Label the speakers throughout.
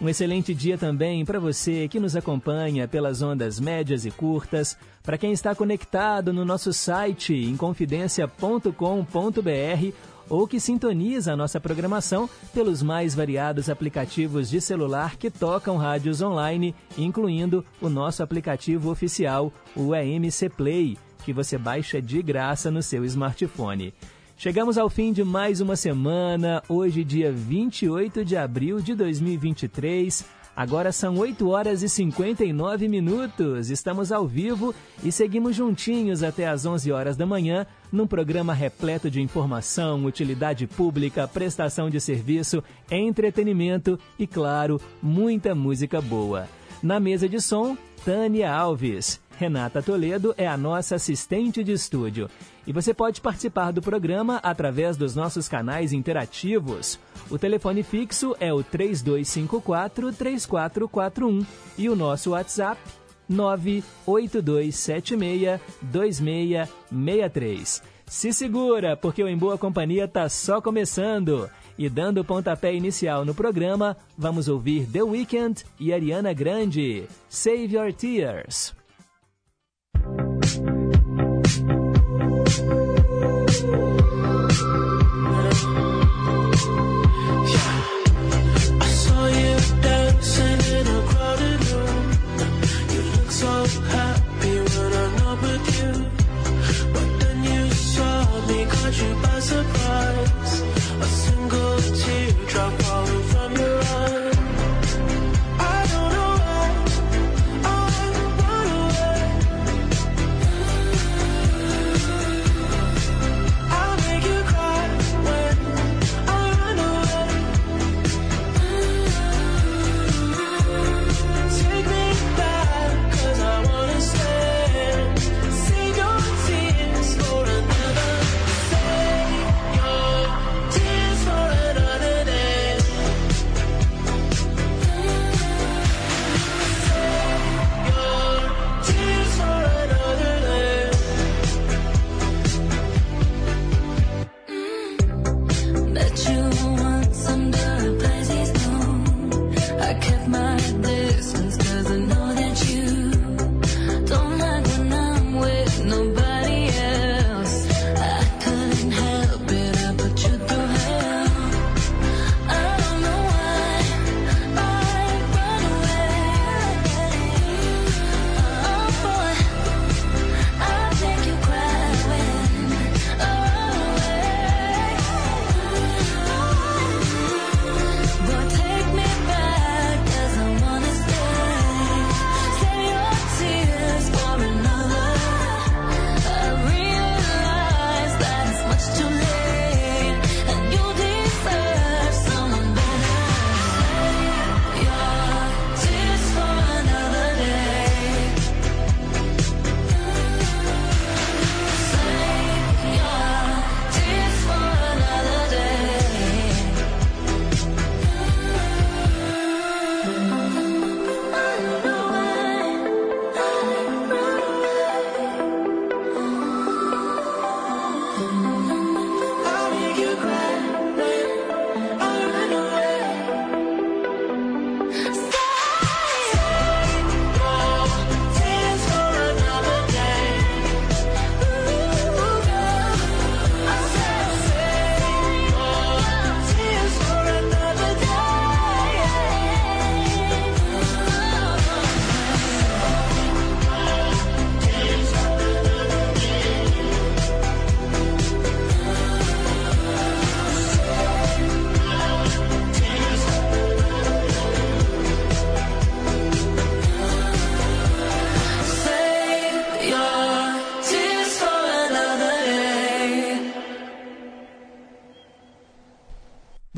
Speaker 1: Um excelente dia também para você que nos acompanha pelas ondas médias e curtas, para quem está conectado no nosso site inconfidencia.com.br ou que sintoniza a nossa programação pelos mais variados aplicativos de celular que tocam rádios online, incluindo o nosso aplicativo oficial, o EMC Play, que você baixa de graça no seu smartphone. Chegamos ao fim de mais uma semana, hoje, dia 28 de abril de 2023. Agora são 8 horas e 59 minutos. Estamos ao vivo e seguimos juntinhos até às 11 horas da manhã, num programa repleto de informação, utilidade pública, prestação de serviço, entretenimento e, claro, muita música boa. Na mesa de som, Tânia Alves. Renata Toledo é a nossa assistente de estúdio. E você pode participar do programa através dos nossos canais interativos. O telefone fixo é o 3254-3441 e o nosso WhatsApp 982762663. Se segura, porque o Em Boa Companhia está só começando. E dando o pontapé inicial no programa, vamos ouvir The Weeknd e Ariana Grande. Save Your Tears. Thank you.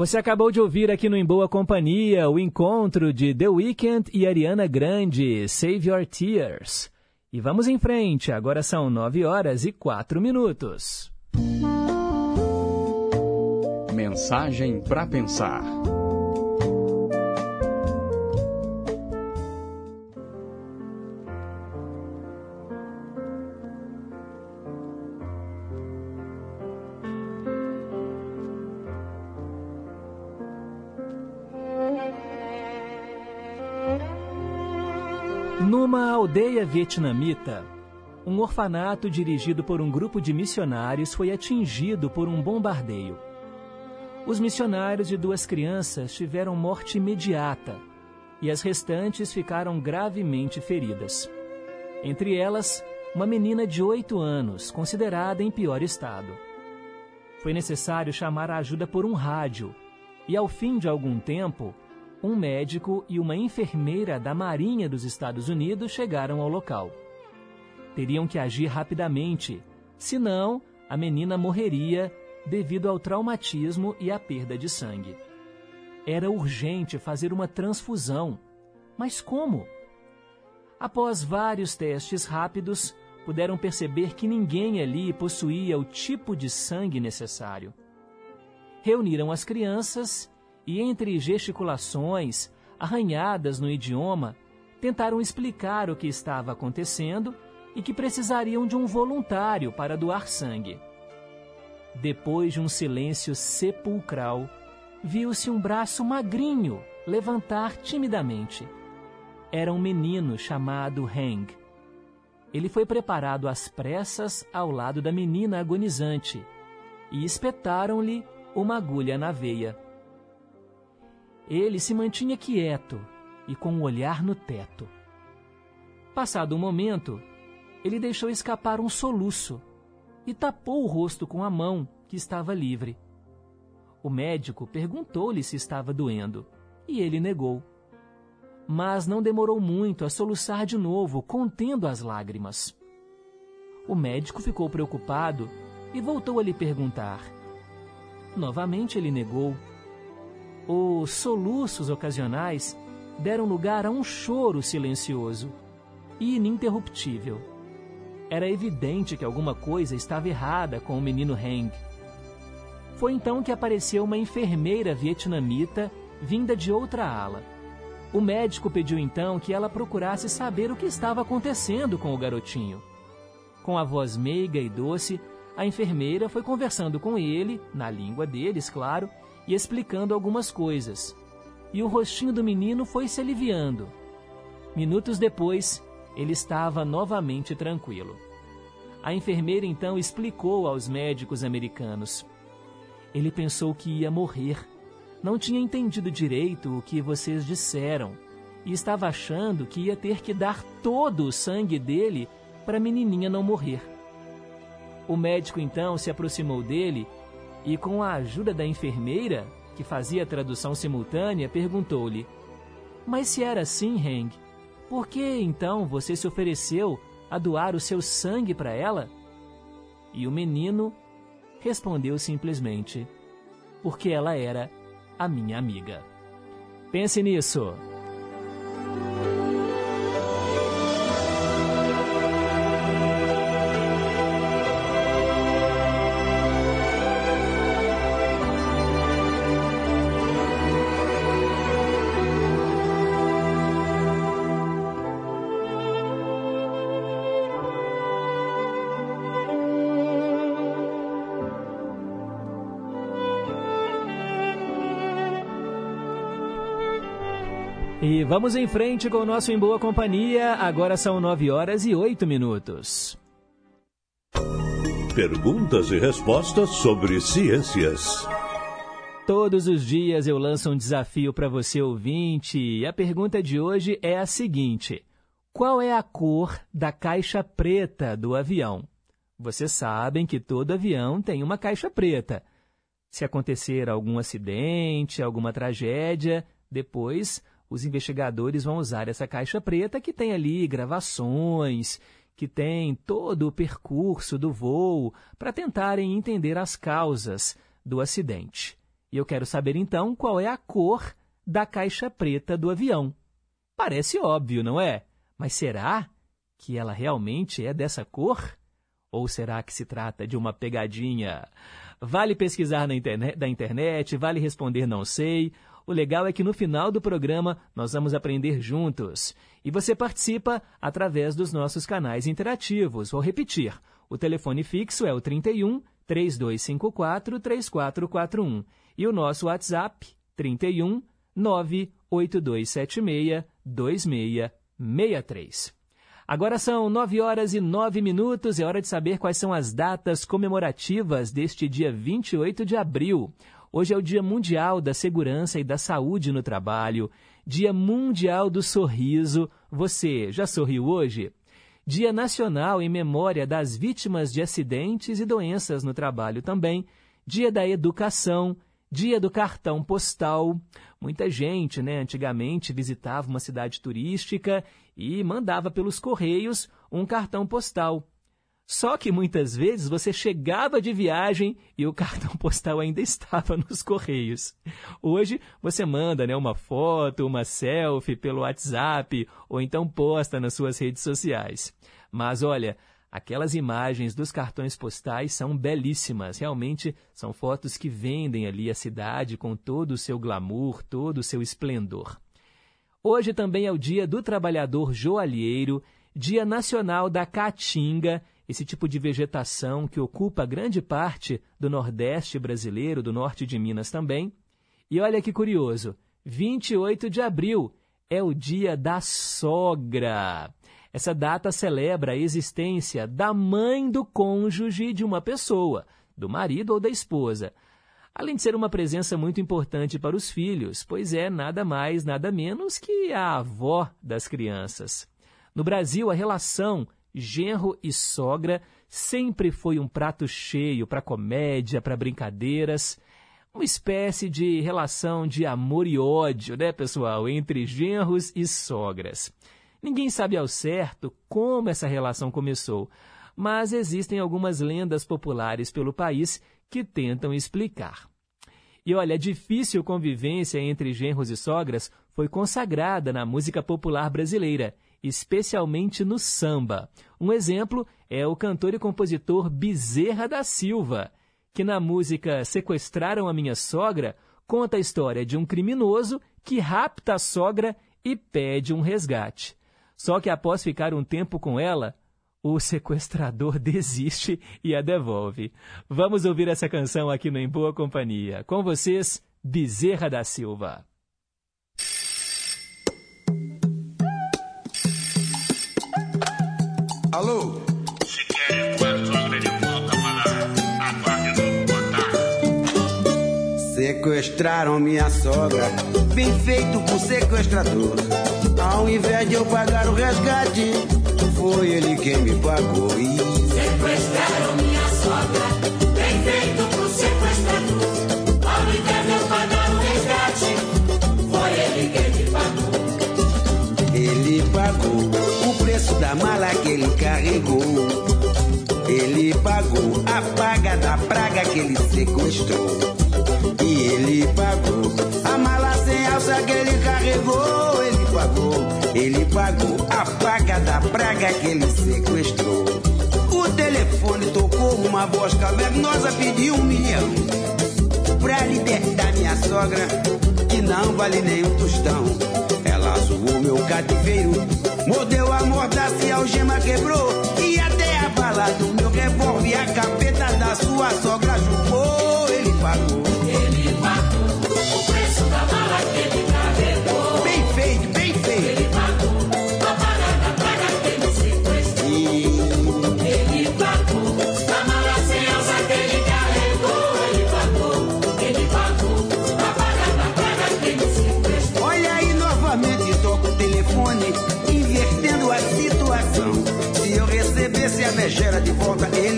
Speaker 1: Você acabou de ouvir aqui no Em Boa Companhia o encontro de The Weeknd e Ariana Grande, Save Your Tears. E vamos em frente, agora são 9 horas e 4 minutos.
Speaker 2: Mensagem para pensar.
Speaker 1: Numa aldeia vietnamita, um orfanato dirigido por um grupo de missionários foi atingido por um bombardeio. Os missionários e duas crianças tiveram morte imediata e as restantes ficaram gravemente feridas. Entre elas, uma menina de oito anos, considerada em pior estado. Foi necessário chamar a ajuda por um rádio e, ao fim de algum tempo, um médico e uma enfermeira da Marinha dos Estados Unidos chegaram ao local. Teriam que agir rapidamente, senão a menina morreria devido ao traumatismo e à perda de sangue. Era urgente fazer uma transfusão. Mas como? Após vários testes rápidos, puderam perceber que ninguém ali possuía o tipo de sangue necessário. Reuniram as crianças e, entre gesticulações, arranhadas no idioma, tentaram explicar o que estava acontecendo e que precisariam de um voluntário para doar sangue. Depois de um silêncio sepulcral, viu-se um braço magrinho levantar timidamente. Era um menino chamado Heng. Ele foi preparado às pressas ao lado da menina agonizante e espetaram-lhe uma agulha na veia. Ele se mantinha quieto e com o olhar no teto. Passado um momento, ele deixou escapar um soluço e tapou o rosto com a mão, que estava livre. O médico perguntou-lhe se estava doendo e ele negou. Mas não demorou muito a soluçar de novo, contendo as lágrimas. O médico ficou preocupado e voltou a lhe perguntar. Novamente ele negou os soluços ocasionais deram lugar a um choro silencioso e ininterruptível. Era evidente que alguma coisa estava errada com o menino Heng. Foi então que apareceu uma enfermeira vietnamita vinda de outra ala. O médico pediu então que ela procurasse saber o que estava acontecendo com o garotinho. Com a voz meiga e doce, a enfermeira foi conversando com ele, na língua deles, claro, e explicando algumas coisas. E o rostinho do menino foi se aliviando. Minutos depois, ele estava novamente tranquilo. A enfermeira então explicou aos médicos americanos. Ele pensou que ia morrer. Não tinha entendido direito o que vocês disseram e estava achando que ia ter que dar todo o sangue dele para a menininha não morrer. O médico então se aproximou dele e, com a ajuda da enfermeira, que fazia a tradução simultânea, perguntou-lhe: Mas se era assim, Heng, por que então você se ofereceu a doar o seu sangue para ela? E o menino respondeu simplesmente: Porque ela era a minha amiga. Pense nisso. Vamos em frente com o nosso Em Boa Companhia. Agora são nove horas e oito minutos.
Speaker 3: Perguntas e respostas sobre ciências.
Speaker 1: Todos os dias eu lanço um desafio para você ouvinte. E a pergunta de hoje é a seguinte: Qual é a cor da caixa preta do avião? Vocês sabem que todo avião tem uma caixa preta. Se acontecer algum acidente, alguma tragédia, depois os investigadores vão usar essa caixa preta que tem ali gravações, que tem todo o percurso do voo, para tentarem entender as causas do acidente. E eu quero saber então qual é a cor da caixa preta do avião. Parece óbvio, não é? Mas será que ela realmente é dessa cor? Ou será que se trata de uma pegadinha? Vale pesquisar na internet, da internet, vale responder não sei. O legal é que no final do programa nós vamos aprender juntos. E você participa através dos nossos canais interativos. Vou repetir. O telefone fixo é o 31 3254 3441 e o nosso WhatsApp 31 98276 2663. Agora são 9 horas e 9 minutos, é hora de saber quais são as datas comemorativas deste dia 28 de abril. Hoje é o Dia Mundial da Segurança e da Saúde no Trabalho, Dia Mundial do Sorriso. Você já sorriu hoje? Dia Nacional em memória das vítimas de acidentes e doenças no trabalho também. Dia da Educação, Dia do cartão postal. Muita gente, né, antigamente visitava uma cidade turística e mandava pelos correios um cartão postal. Só que muitas vezes você chegava de viagem e o cartão postal ainda estava nos correios. Hoje você manda né, uma foto, uma selfie pelo WhatsApp ou então posta nas suas redes sociais. Mas olha, Aquelas imagens dos cartões postais são belíssimas, realmente são fotos que vendem ali a cidade com todo o seu glamour, todo o seu esplendor. Hoje também é o Dia do Trabalhador Joalheiro, Dia Nacional da Caatinga, esse tipo de vegetação que ocupa grande parte do Nordeste brasileiro, do norte de Minas também. E olha que curioso, 28 de abril é o Dia da Sogra. Essa data celebra a existência da mãe do cônjuge de uma pessoa, do marido ou da esposa. Além de ser uma presença muito importante para os filhos, pois é nada mais, nada menos que a avó das crianças. No Brasil, a relação genro e sogra sempre foi um prato cheio para comédia, para brincadeiras, uma espécie de relação de amor e ódio, né, pessoal, entre genros e sogras. Ninguém sabe ao certo como essa relação começou, mas existem algumas lendas populares pelo país que tentam explicar. E olha, a difícil convivência entre genros e sogras foi consagrada na música popular brasileira, especialmente no samba. Um exemplo é o cantor e compositor Bezerra da Silva, que na música Sequestraram a Minha Sogra conta a história de um criminoso que rapta a sogra e pede um resgate. Só que após ficar um tempo com ela, o sequestrador desiste e a devolve. Vamos ouvir essa canção aqui no Em Boa Companhia. Com vocês, Bezerra da Silva.
Speaker 4: Alô? Se querem sua sogra de volta para a parte do contato. Sequestraram minha sogra, bem feito por sequestrador. Ao invés de eu pagar o resgate, foi ele quem me pagou. E... da mala que ele carregou. Ele pagou a paga da praga que ele sequestrou. E ele pagou a mala sem alça que ele carregou pagou, ele pagou a paga da praga que ele sequestrou. O telefone tocou uma voz cavernosa, pediu um milhão pra libertar minha sogra, não vale nem um tostão. Ela zoou meu cativeiro, mordeu a mordaça e a algema quebrou. E até a bala do meu revólver, a capeta da sua sogra chupou. Ele pagou. Megera de volta, ele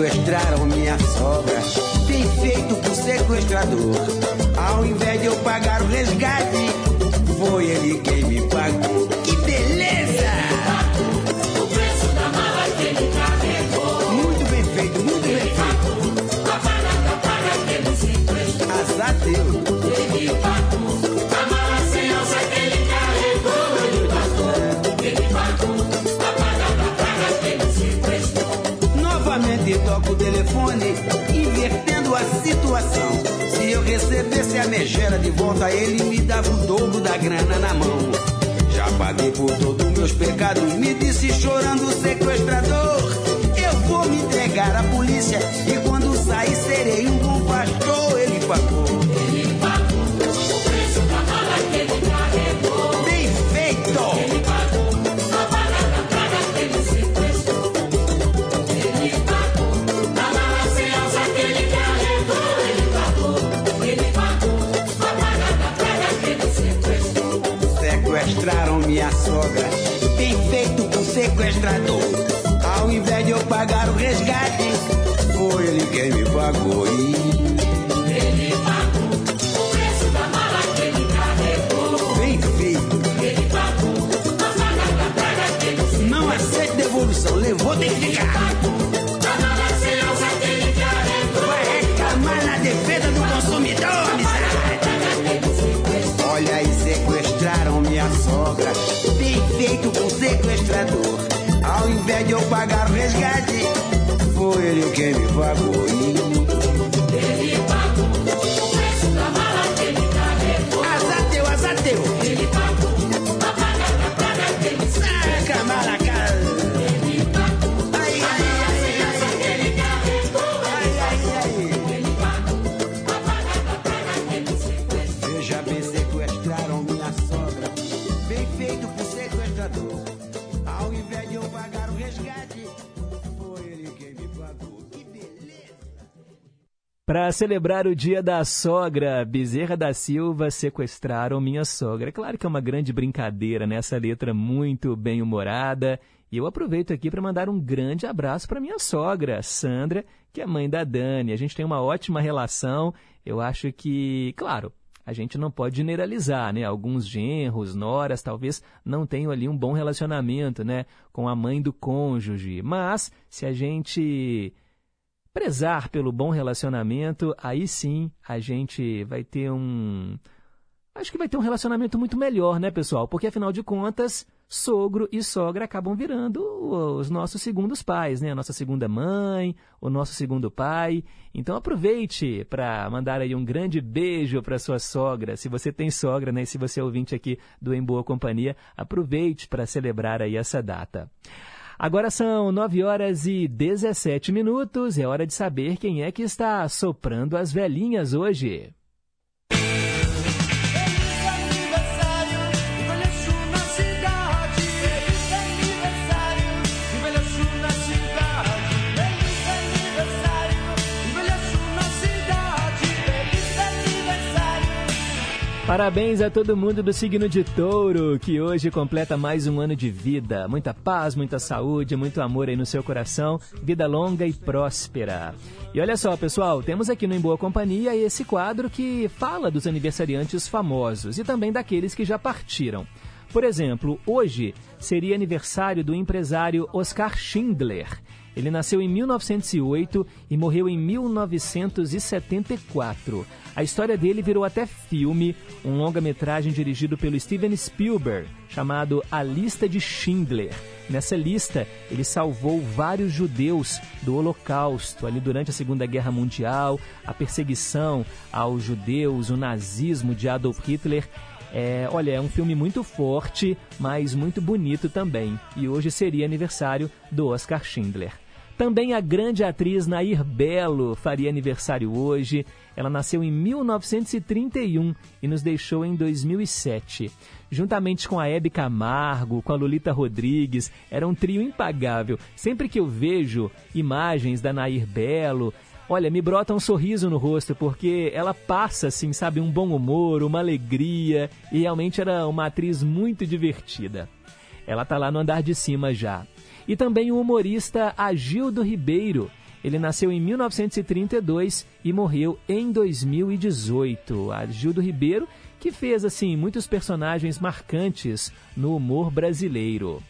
Speaker 4: sequestraram minha sogra. Bem feito pro sequestrador. Ao invés de eu pagar o resgate, foi ele quem me pagou. Telefone, invertendo a situação. Se eu recebesse a megera de volta, ele me dava o dobro da grana na mão. Já paguei por todos meus pecados, me disse chorando sequestrador. Eu vou me entregar à polícia e quando sair serei um bom sogra, bem feito pro sequestrador. Ao invés de eu pagar o resgate, foi ele quem me pagou. E
Speaker 5: Ele pagou. O preço da mala que ele carregou.
Speaker 4: bem feito,
Speaker 5: Ele pagou. A parada para que ele
Speaker 4: não aceito devolução, levou, tem que ficar.
Speaker 5: Ele
Speaker 4: quem me pagou. E
Speaker 5: Para
Speaker 1: celebrar o dia da sogra, Bezerra da Silva sequestraram minha sogra. É claro que é uma grande brincadeira nessa letra muito bem humorada. E eu aproveito aqui para mandar um grande abraço para minha sogra, Sandra, que é mãe da Dani. A gente tem uma ótima relação. Eu acho que, claro, a gente não pode generalizar, né? Alguns genros, noras, talvez não tenham ali um bom relacionamento, né? Com a mãe do cônjuge. Mas, se a gente prezar pelo bom relacionamento, aí sim a gente vai ter um. Acho que vai ter um relacionamento muito melhor, né, pessoal? Porque afinal de contas, sogro e sogra acabam virando os nossos segundos pais, né? A nossa segunda mãe, o nosso segundo pai. Então aproveite para mandar aí um grande beijo para sua sogra. Se você tem sogra, né? E se você é ouvinte aqui do Em Boa Companhia, aproveite para celebrar aí essa data. Agora são 9 horas e 17 minutos. É hora de saber quem é que está soprando as velhinhas hoje. Parabéns a todo mundo do signo de touro, que hoje completa mais um ano de vida. Muita paz, muita saúde, muito amor aí no seu coração, vida longa e próspera. E olha só, pessoal, temos aqui no Em Boa Companhia esse quadro que fala dos aniversariantes famosos e também daqueles que já partiram. Por exemplo, hoje seria aniversário do empresário Oscar Schindler. Ele nasceu em 1908 e morreu em 1974. A história dele virou até filme, um longa-metragem dirigido pelo Steven Spielberg, chamado A Lista de Schindler. Nessa lista, ele salvou vários judeus do Holocausto, ali durante a Segunda Guerra Mundial, a perseguição aos judeus, o nazismo de Adolf Hitler. É, olha, é um filme muito forte, mas muito bonito também. E hoje seria aniversário do Oscar Schindler. Também a grande atriz Nair Belo faria aniversário hoje. Ela nasceu em 1931 e nos deixou em 2007. Juntamente com a Hebe Camargo, com a Lolita Rodrigues, era um trio impagável. Sempre que eu vejo imagens da Nair Belo, olha, me brota um sorriso no rosto, porque ela passa, assim, sabe, um bom humor, uma alegria, e realmente era uma atriz muito divertida. Ela tá lá no andar de cima já. E também o humorista Agildo Ribeiro. Ele nasceu em 1932 e morreu em 2018. Agildo Ribeiro, que fez assim muitos personagens marcantes no humor brasileiro.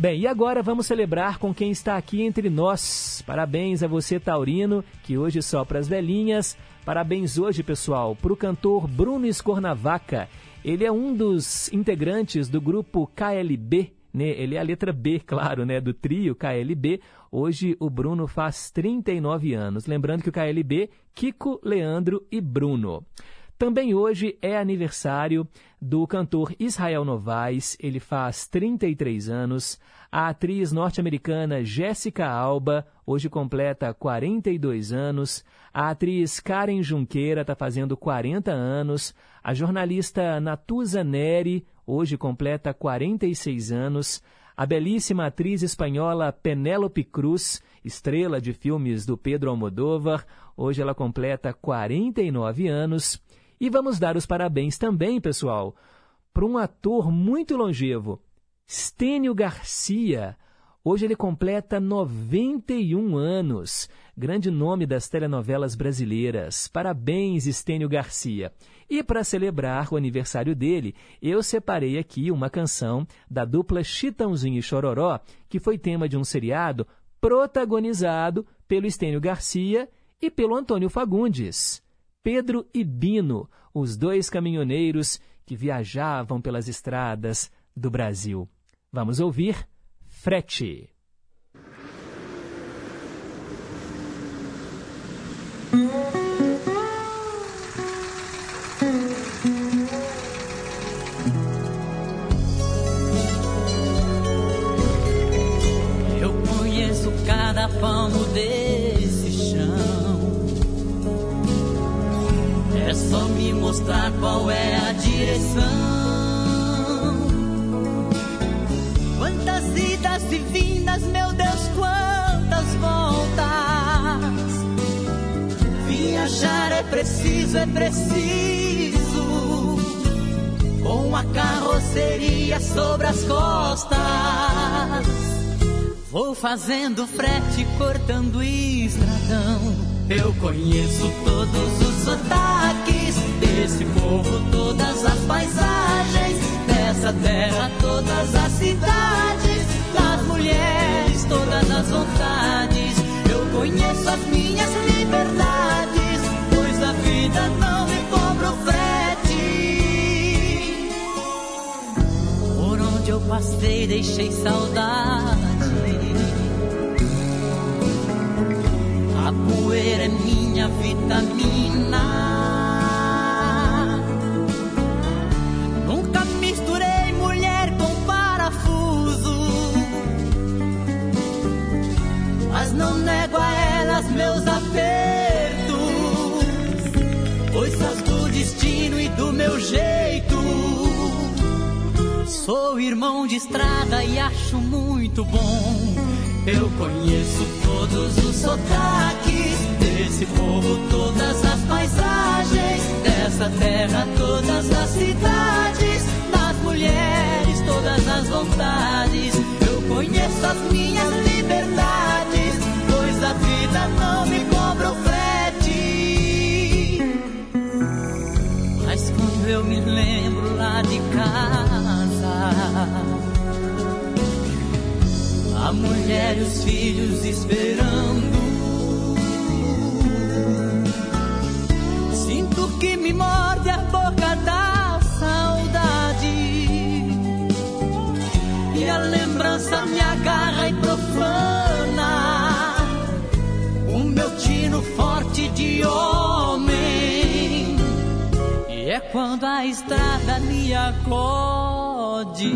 Speaker 1: Bem, e agora vamos celebrar com quem está aqui entre nós. Parabéns a você, Taurino, que hoje sopra as velhinhas. Parabéns hoje, pessoal, para o cantor Bruno Escornavaca. Ele é um dos integrantes do grupo KLB, né? Ele é a letra B, claro, né? Do trio KLB. Hoje o Bruno faz 39 anos. Lembrando que o KLB, Kiko, Leandro e Bruno. Também hoje é aniversário do cantor Israel Novaes, ele faz 33 anos. A atriz norte-americana Jéssica Alba, hoje completa 42 anos. A atriz Karen Junqueira está fazendo 40 anos. A jornalista Natuza Neri, hoje completa 46 anos. A belíssima atriz espanhola Penélope Cruz, estrela de filmes do Pedro Almodóvar, hoje ela completa 49 anos. E vamos dar os parabéns também, pessoal, para um ator muito longevo, Stênio Garcia. Hoje ele completa 91 anos. Grande nome das telenovelas brasileiras. Parabéns, Stênio Garcia. E para celebrar o aniversário dele, eu separei aqui uma canção da dupla Chitãozinho e Chororó, que foi tema de um seriado protagonizado pelo Stênio Garcia e pelo Antônio Fagundes. Pedro e Bino, os dois caminhoneiros que viajavam pelas estradas do Brasil. Vamos ouvir Frete.
Speaker 6: Eu conheço cada palmo desse mostrar qual é a direção. Quantas idas e vindas, meu Deus, quantas voltas. Viajar é preciso, é preciso. Com a carroceria sobre as costas. Vou fazendo frete, cortando estradão. Eu conheço todos os sotaques desse povo, todas as paisagens dessa terra, todas as cidades, das mulheres, todas as vontades. Eu conheço as minhas liberdades, pois a vida não me cobra o frete. Por onde eu passei, deixei saudade. A poeira é minha vitamina. Meu jeito. Sou irmão de estrada e acho muito bom. Eu conheço todos os sotaques desse povo, todas as paisagens dessa terra, todas as cidades, das mulheres, todas as vontades. Eu conheço as minhas liberdades, pois a vida não me cobra o eu me lembro lá de casa, a mulher e os filhos esperando. Sinto que me morde a boca da saudade. E a lembrança me agarra e profana. O meu tino forte de homem. Quando a estrada me acode.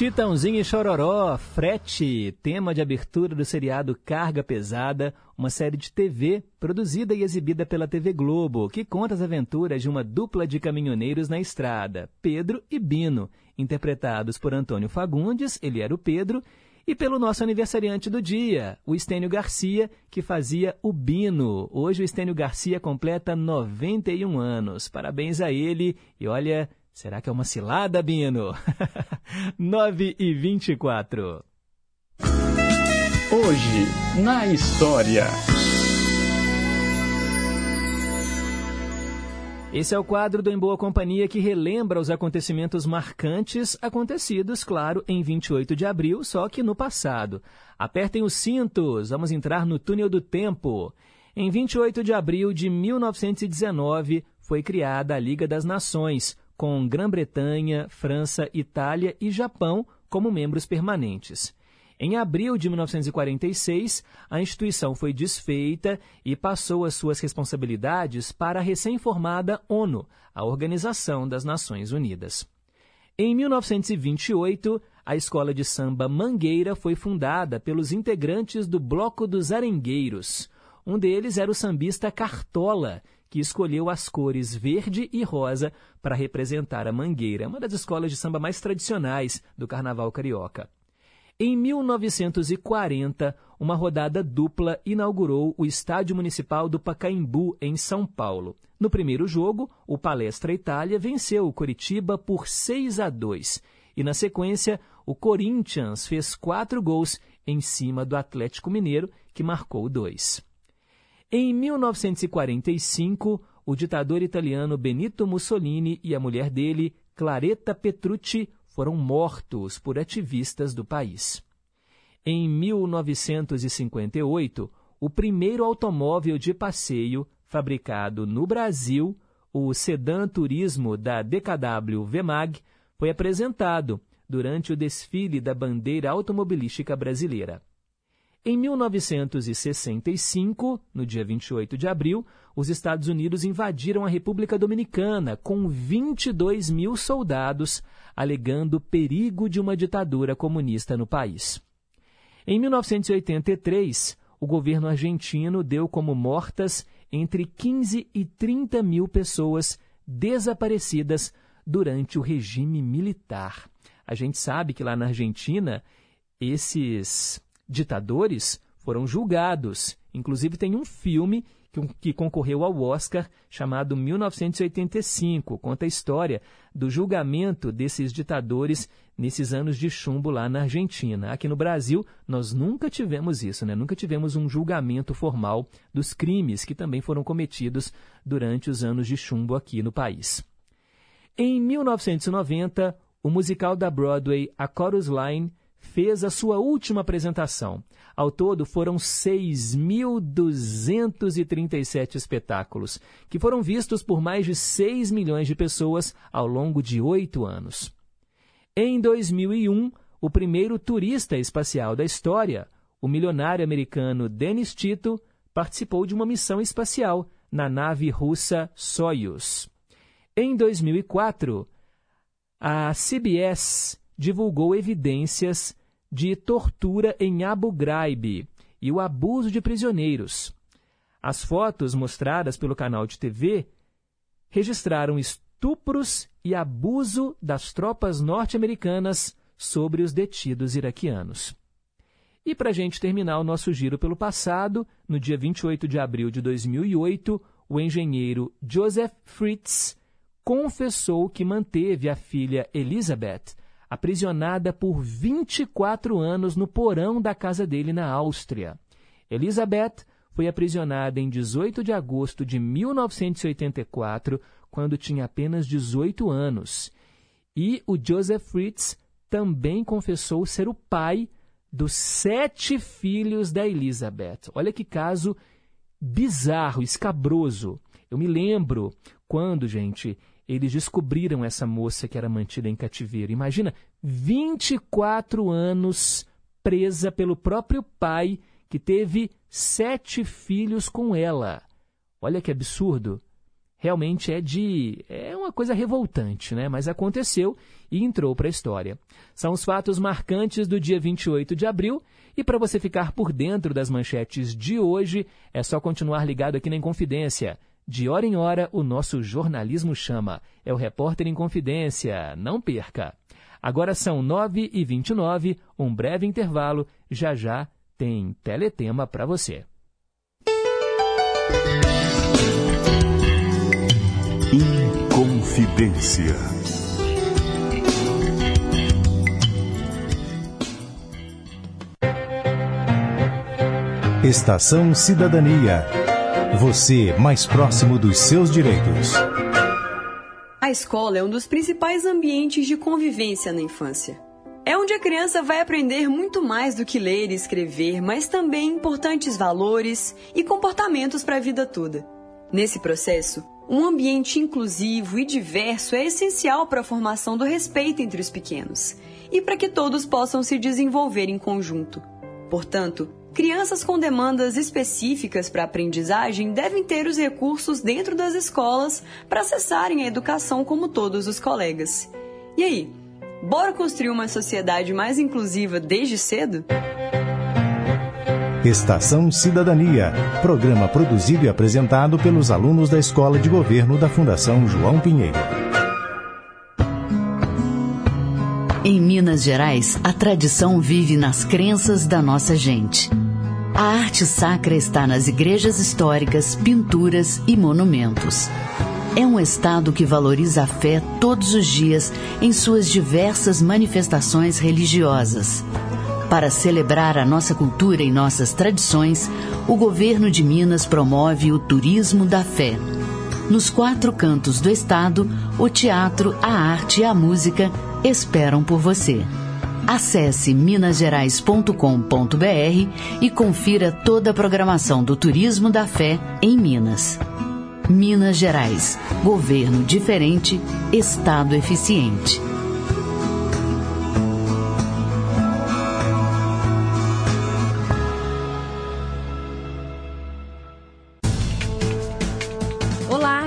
Speaker 1: Chitãozinho e Chororó, Frete, tema de abertura do seriado Carga Pesada, uma série de TV produzida e exibida pela TV Globo, que conta as aventuras de uma dupla de caminhoneiros na estrada, Pedro e Bino, interpretados por Antônio Fagundes, ele era o Pedro, e pelo nosso aniversariante do dia, o Estênio Garcia, que fazia o Bino. Hoje o Estênio Garcia completa 91 anos. Parabéns a ele e olha, será que é uma cilada, Bino? 9 e 24.
Speaker 2: Hoje, na história.
Speaker 1: Esse é o quadro do Em Boa Companhia que relembra os acontecimentos marcantes acontecidos, claro, em 28 de abril, só que no passado. Apertem os cintos, vamos entrar no túnel do tempo. Em 28 de abril de 1919 foi criada a Liga das Nações, com Grã-Bretanha, França, Itália e Japão como membros permanentes. Em abril de 1946, a instituição foi desfeita e passou as suas responsabilidades para a recém-formada ONU, a Organização das Nações Unidas. Em 1928, a escola de samba Mangueira foi fundada pelos integrantes do Bloco dos Arengueiros. Um deles era o sambista Cartola, que escolheu as cores verde e rosa para representar a Mangueira, uma das escolas de samba mais tradicionais do carnaval carioca. Em 1940, uma rodada dupla inaugurou o Estádio Municipal do Pacaembu, em São Paulo. No primeiro jogo, o Palestra Itália venceu o Coritiba por 6 a 2. E na sequência, o Corinthians fez quatro gols em cima do Atlético Mineiro, que marcou dois. Em 1945, o ditador italiano Benito Mussolini e a mulher dele, Claretta Petrucci, foram mortos por ativistas do país. Em 1958, o primeiro automóvel de passeio fabricado no Brasil, o sedã turismo da DKW Vemag, foi apresentado durante o desfile da bandeira automobilística brasileira. Em 1965, no dia 28 de abril, os Estados Unidos invadiram a República Dominicana com 22 mil soldados, alegando perigo de uma ditadura comunista no país. Em 1983, o governo argentino deu como mortas entre 15 e 30 mil pessoas desaparecidas durante o regime militar. A gente sabe que lá na Argentina, esses ditadores foram julgados. Inclusive, tem um filme que, que, concorreu ao Oscar chamado 1985. Conta a história do julgamento desses ditadores nesses anos de chumbo lá na Argentina. Aqui no Brasil, nós nunca tivemos isso, né? Nunca tivemos um julgamento formal dos crimes que também foram cometidos durante os anos de chumbo aqui no país. Em 1990, o musical da Broadway A Chorus Line fez a sua última apresentação. Ao todo, foram 6.237 espetáculos, que foram vistos por mais de 6 milhões de pessoas ao longo de oito anos. Em 2001, o primeiro turista espacial da história, o milionário americano Dennis Tito, participou de uma missão espacial na nave russa Soyuz. Em 2004, a CBS divulgou evidências de tortura em Abu Ghraib e o abuso de prisioneiros. As fotos mostradas pelo canal de TV registraram estupros e abuso das tropas norte-americanas sobre os detidos iraquianos. E para a gente terminar o nosso giro pelo passado, no dia 28 de abril de 2008, o engenheiro Joseph Fritz confessou que manteve a filha Elizabeth aprisionada por 24 anos no porão da casa dele na Áustria. Elizabeth foi aprisionada em 18 de agosto de 1984, quando tinha apenas 18 anos. E o Joseph Fritz também confessou ser o pai dos sete filhos da Elizabeth. Olha que caso bizarro, escabroso. Eu me lembro quando, gente, eles descobriram essa moça que era mantida em cativeiro. Imagina, 24 anos presa pelo próprio pai, que teve sete filhos com ela. Olha que absurdo. realmente é de. é uma coisa revoltante, né? Mas aconteceu e entrou para a história. São os fatos marcantes do dia 28 de abril. E para você ficar por dentro das manchetes de hoje, é só continuar ligado aqui na Inconfidência. De hora em hora, o nosso jornalismo chama. É o Repórter em Confidência. Não perca! Agora são 9h29, um breve intervalo. Já já tem teletema para você.
Speaker 3: Inconfidência.
Speaker 7: Estação Cidadania. Você mais próximo dos seus direitos.
Speaker 8: A escola é um dos principais ambientes de convivência na infância. É onde a criança vai aprender muito mais do que ler e escrever, mas também importantes valores e comportamentos para a vida toda. Nesse processo, um ambiente inclusivo e diverso é essencial para a formação do respeito entre os pequenos e para que todos possam se desenvolver em conjunto. Portanto, crianças com demandas específicas para aprendizagem devem ter os recursos dentro das escolas para acessarem a educação como todos os colegas. E aí, bora construir uma sociedade mais inclusiva desde cedo?
Speaker 7: Estação Cidadania. Programa produzido e apresentado pelos alunos da Escola de Governo da Fundação João Pinheiro.
Speaker 9: Em Minas Gerais, a tradição vive nas crenças da nossa gente. A arte sacra está nas igrejas históricas, pinturas e monumentos. É um estado que valoriza a fé todos os dias em suas diversas manifestações religiosas. Para celebrar a nossa cultura e nossas tradições, o governo de Minas promove o turismo da fé. Nos quatro cantos do estado, o teatro, a arte e a música esperam por você. Acesse minasgerais.com.br e confira toda a programação do Turismo da Fé em Minas. Minas Gerais. Governo diferente, Estado eficiente.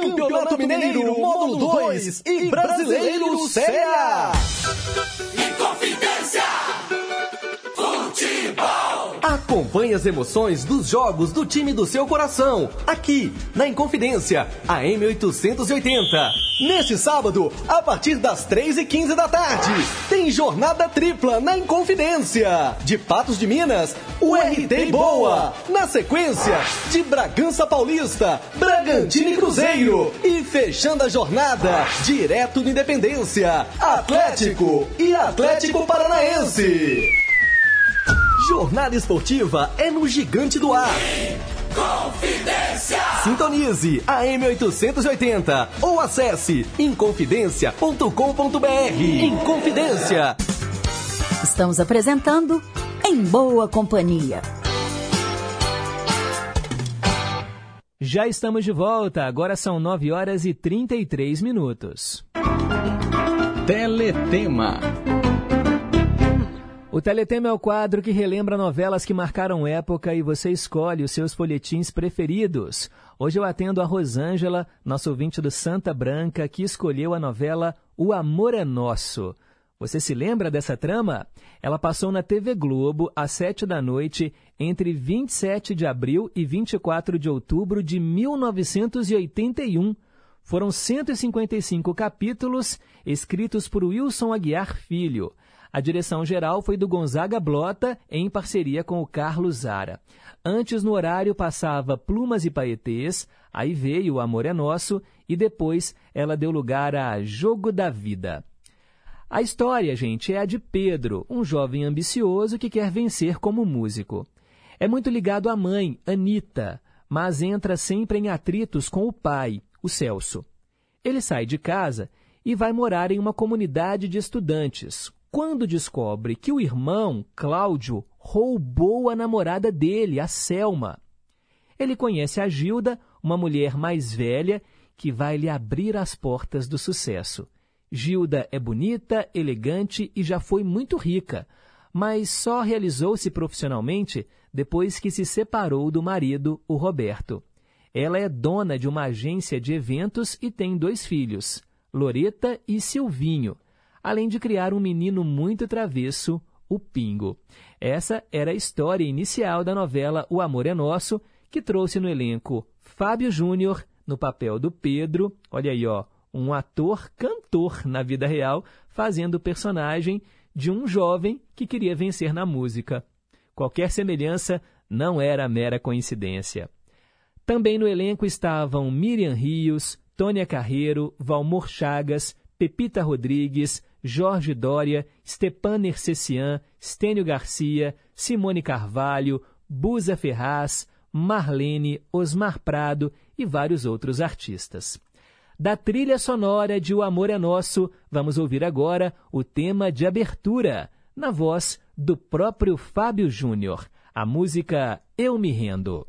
Speaker 10: Campeonato Mineiro, módulo 2 e Brasileiro Série A.
Speaker 5: Inconfidência. Futebol.
Speaker 10: Acompanhe as emoções dos jogos do time do seu coração, aqui na Inconfidência, a M880. Neste sábado, a partir das 3h15 da tarde, tem jornada tripla na Inconfidência. De Patos de Minas, o RT Boa. Na sequência, de Bragança Paulista, Bragantino e Cruzeiro. E fechando a jornada, direto do Independência, Atlético e Atlético Paranaense. Jornada esportiva é no Gigante do Ar.
Speaker 5: Confidência.
Speaker 10: Sintonize a M880 ou acesse inconfidencia.com.br. Inconfidência.
Speaker 9: Estamos apresentando Em Boa Companhia.
Speaker 1: Já estamos de volta, agora são 9 horas e 33 minutos.
Speaker 2: Teletema.
Speaker 1: O Teletema é o quadro que relembra novelas que marcaram época e você escolhe os seus folhetins preferidos. Hoje eu atendo a Rosângela, nosso ouvinte do Santa Branca, que escolheu a novela O Amor é Nosso. Você se lembra dessa trama? Ela passou na TV Globo às 7 da noite entre 27 de abril e 24 de outubro de 1981. Foram 155 capítulos escritos por Wilson Aguiar Filho. A direção geral foi do Gonzaga Blota, em parceria com o Carlos Zara. Antes, no horário, passava Plumas e Paetês, aí veio O Amor é Nosso, e depois ela deu lugar a Jogo da Vida. A história, gente, é a de Pedro, um jovem ambicioso que quer vencer como músico. É muito ligado à mãe, Anita, mas entra sempre em atritos com o pai, o Celso. Ele sai de casa e vai morar em uma comunidade de estudantes, quando descobre que o irmão, Cláudio, roubou a namorada dele, a Selma. Ele conhece a Gilda, uma mulher mais velha, que vai lhe abrir as portas do sucesso. Gilda é bonita, elegante e já foi muito rica, mas só realizou-se profissionalmente depois que se separou do marido, o Roberto. Ela é dona de uma agência de eventos e tem dois filhos, Loreta e Silvinho, além de criar um menino muito travesso, o Pingo. Essa era a história inicial da novela O Amor é Nosso, que trouxe no elenco Fábio Júnior no papel do Pedro, olha aí, ó, um ator cantor na vida real, fazendo o personagem de um jovem que queria vencer na música. Qualquer semelhança não era mera coincidência. Também no elenco estavam Miriam Rios, Tônia Carreiro, Valmor Chagas, Pepita Rodrigues, Jorge Dória, Stepan Nercessian, Stênio Garcia, Simone Carvalho, Buza Ferraz, Marlene, Osmar Prado e vários outros artistas. Da trilha sonora de O Amor é Nosso, vamos ouvir agora o tema de abertura, na voz do próprio Fábio Júnior, a música Eu Me Rendo.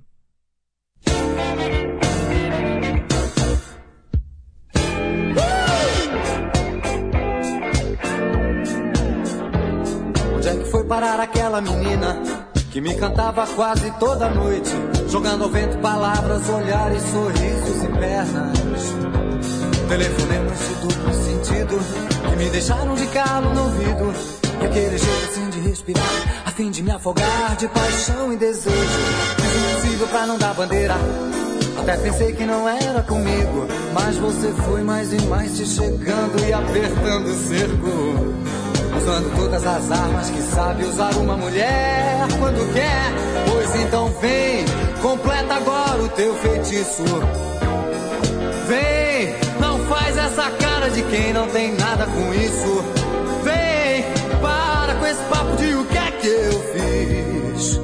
Speaker 11: Parar aquela menina que me cantava quase toda noite, jogando ao vento palavras, olhares, sorrisos e pernas? Telefonemas de duplo sentido que me deixaram de calo no ouvido. E aquele jeito assim de respirar, a fim de me afogar de paixão e desejo. Fiz o possível pra não dar bandeira. Até pensei que não era comigo, mas você foi mais e mais se chegando e apertando o cerco. Usando todas as armas que sabe usar uma mulher quando quer. Pois então vem, completa agora o teu feitiço. Vem, não faz essa cara de quem não tem nada com isso. Vem, para com esse papo de o que é que eu fiz.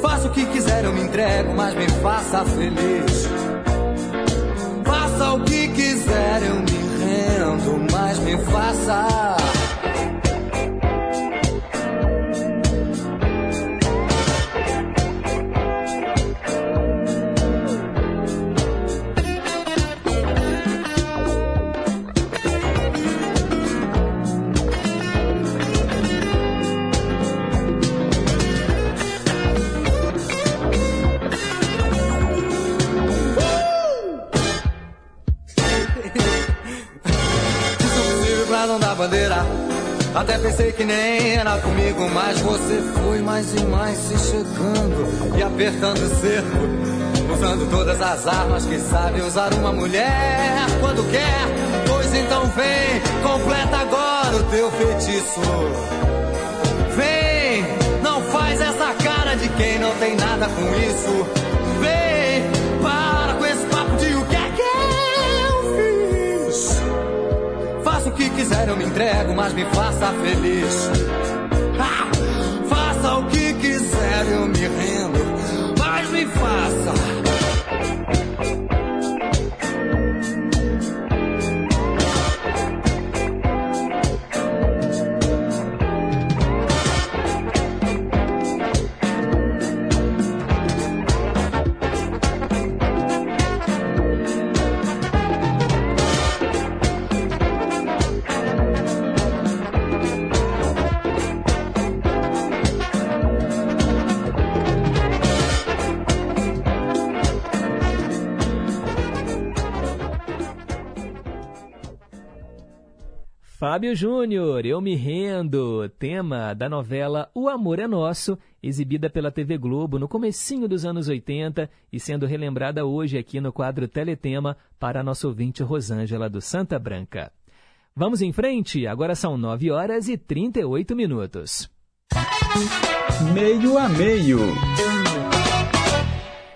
Speaker 11: Faça o que quiser, eu me entrego, mas me faça feliz. Faça o que quiser, eu me rendo, mas me faça. Não dar bandeira. Até pensei que nem era comigo, mas você foi mais e mais se chegando e apertando o cerco. Usando todas as armas que sabe usar uma mulher quando quer. Pois então vem, completa agora o teu feitiço. Vem, não faz essa cara de quem não tem nada com isso. Vem, para que quiser, eu me entrego, mas me faça feliz. Ah, faça o que quiser, eu me rendo, mas me faça.
Speaker 1: Fábio Júnior, Eu Me Rendo, tema da novela O Amor é Nosso, exibida pela TV Globo no comecinho dos anos 80 e sendo relembrada hoje aqui no quadro Teletema para a nossa ouvinte Rosângela do Santa Branca. Vamos em frente, agora são 9 horas e 38 minutos.
Speaker 2: Meio a meio.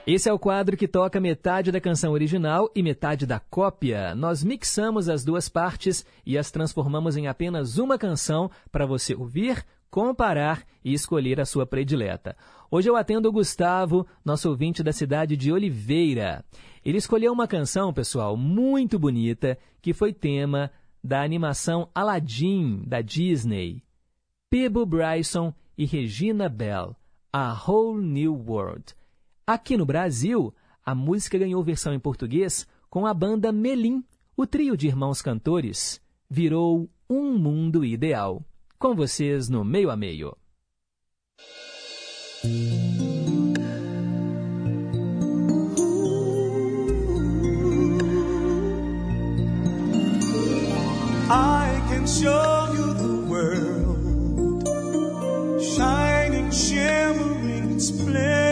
Speaker 1: Esse é o quadro que toca metade da canção original e metade da cópia. Nós mixamos as duas partes e as transformamos em apenas uma canção para você ouvir, comparar e escolher a sua predileta. Hoje eu atendo o Gustavo, nosso ouvinte da cidade de Oliveira. Ele escolheu uma canção, pessoal, muito bonita, que foi tema da animação Aladdin da Disney. Peebo Bryson e Regina Bell, A Whole New World. Aqui no Brasil, a música ganhou versão em português com a banda Melim, o trio de irmãos cantores. Virou Um Mundo Ideal. Com vocês no Meio a Meio.
Speaker 12: I can show you the world, shining, shimmering, splendid.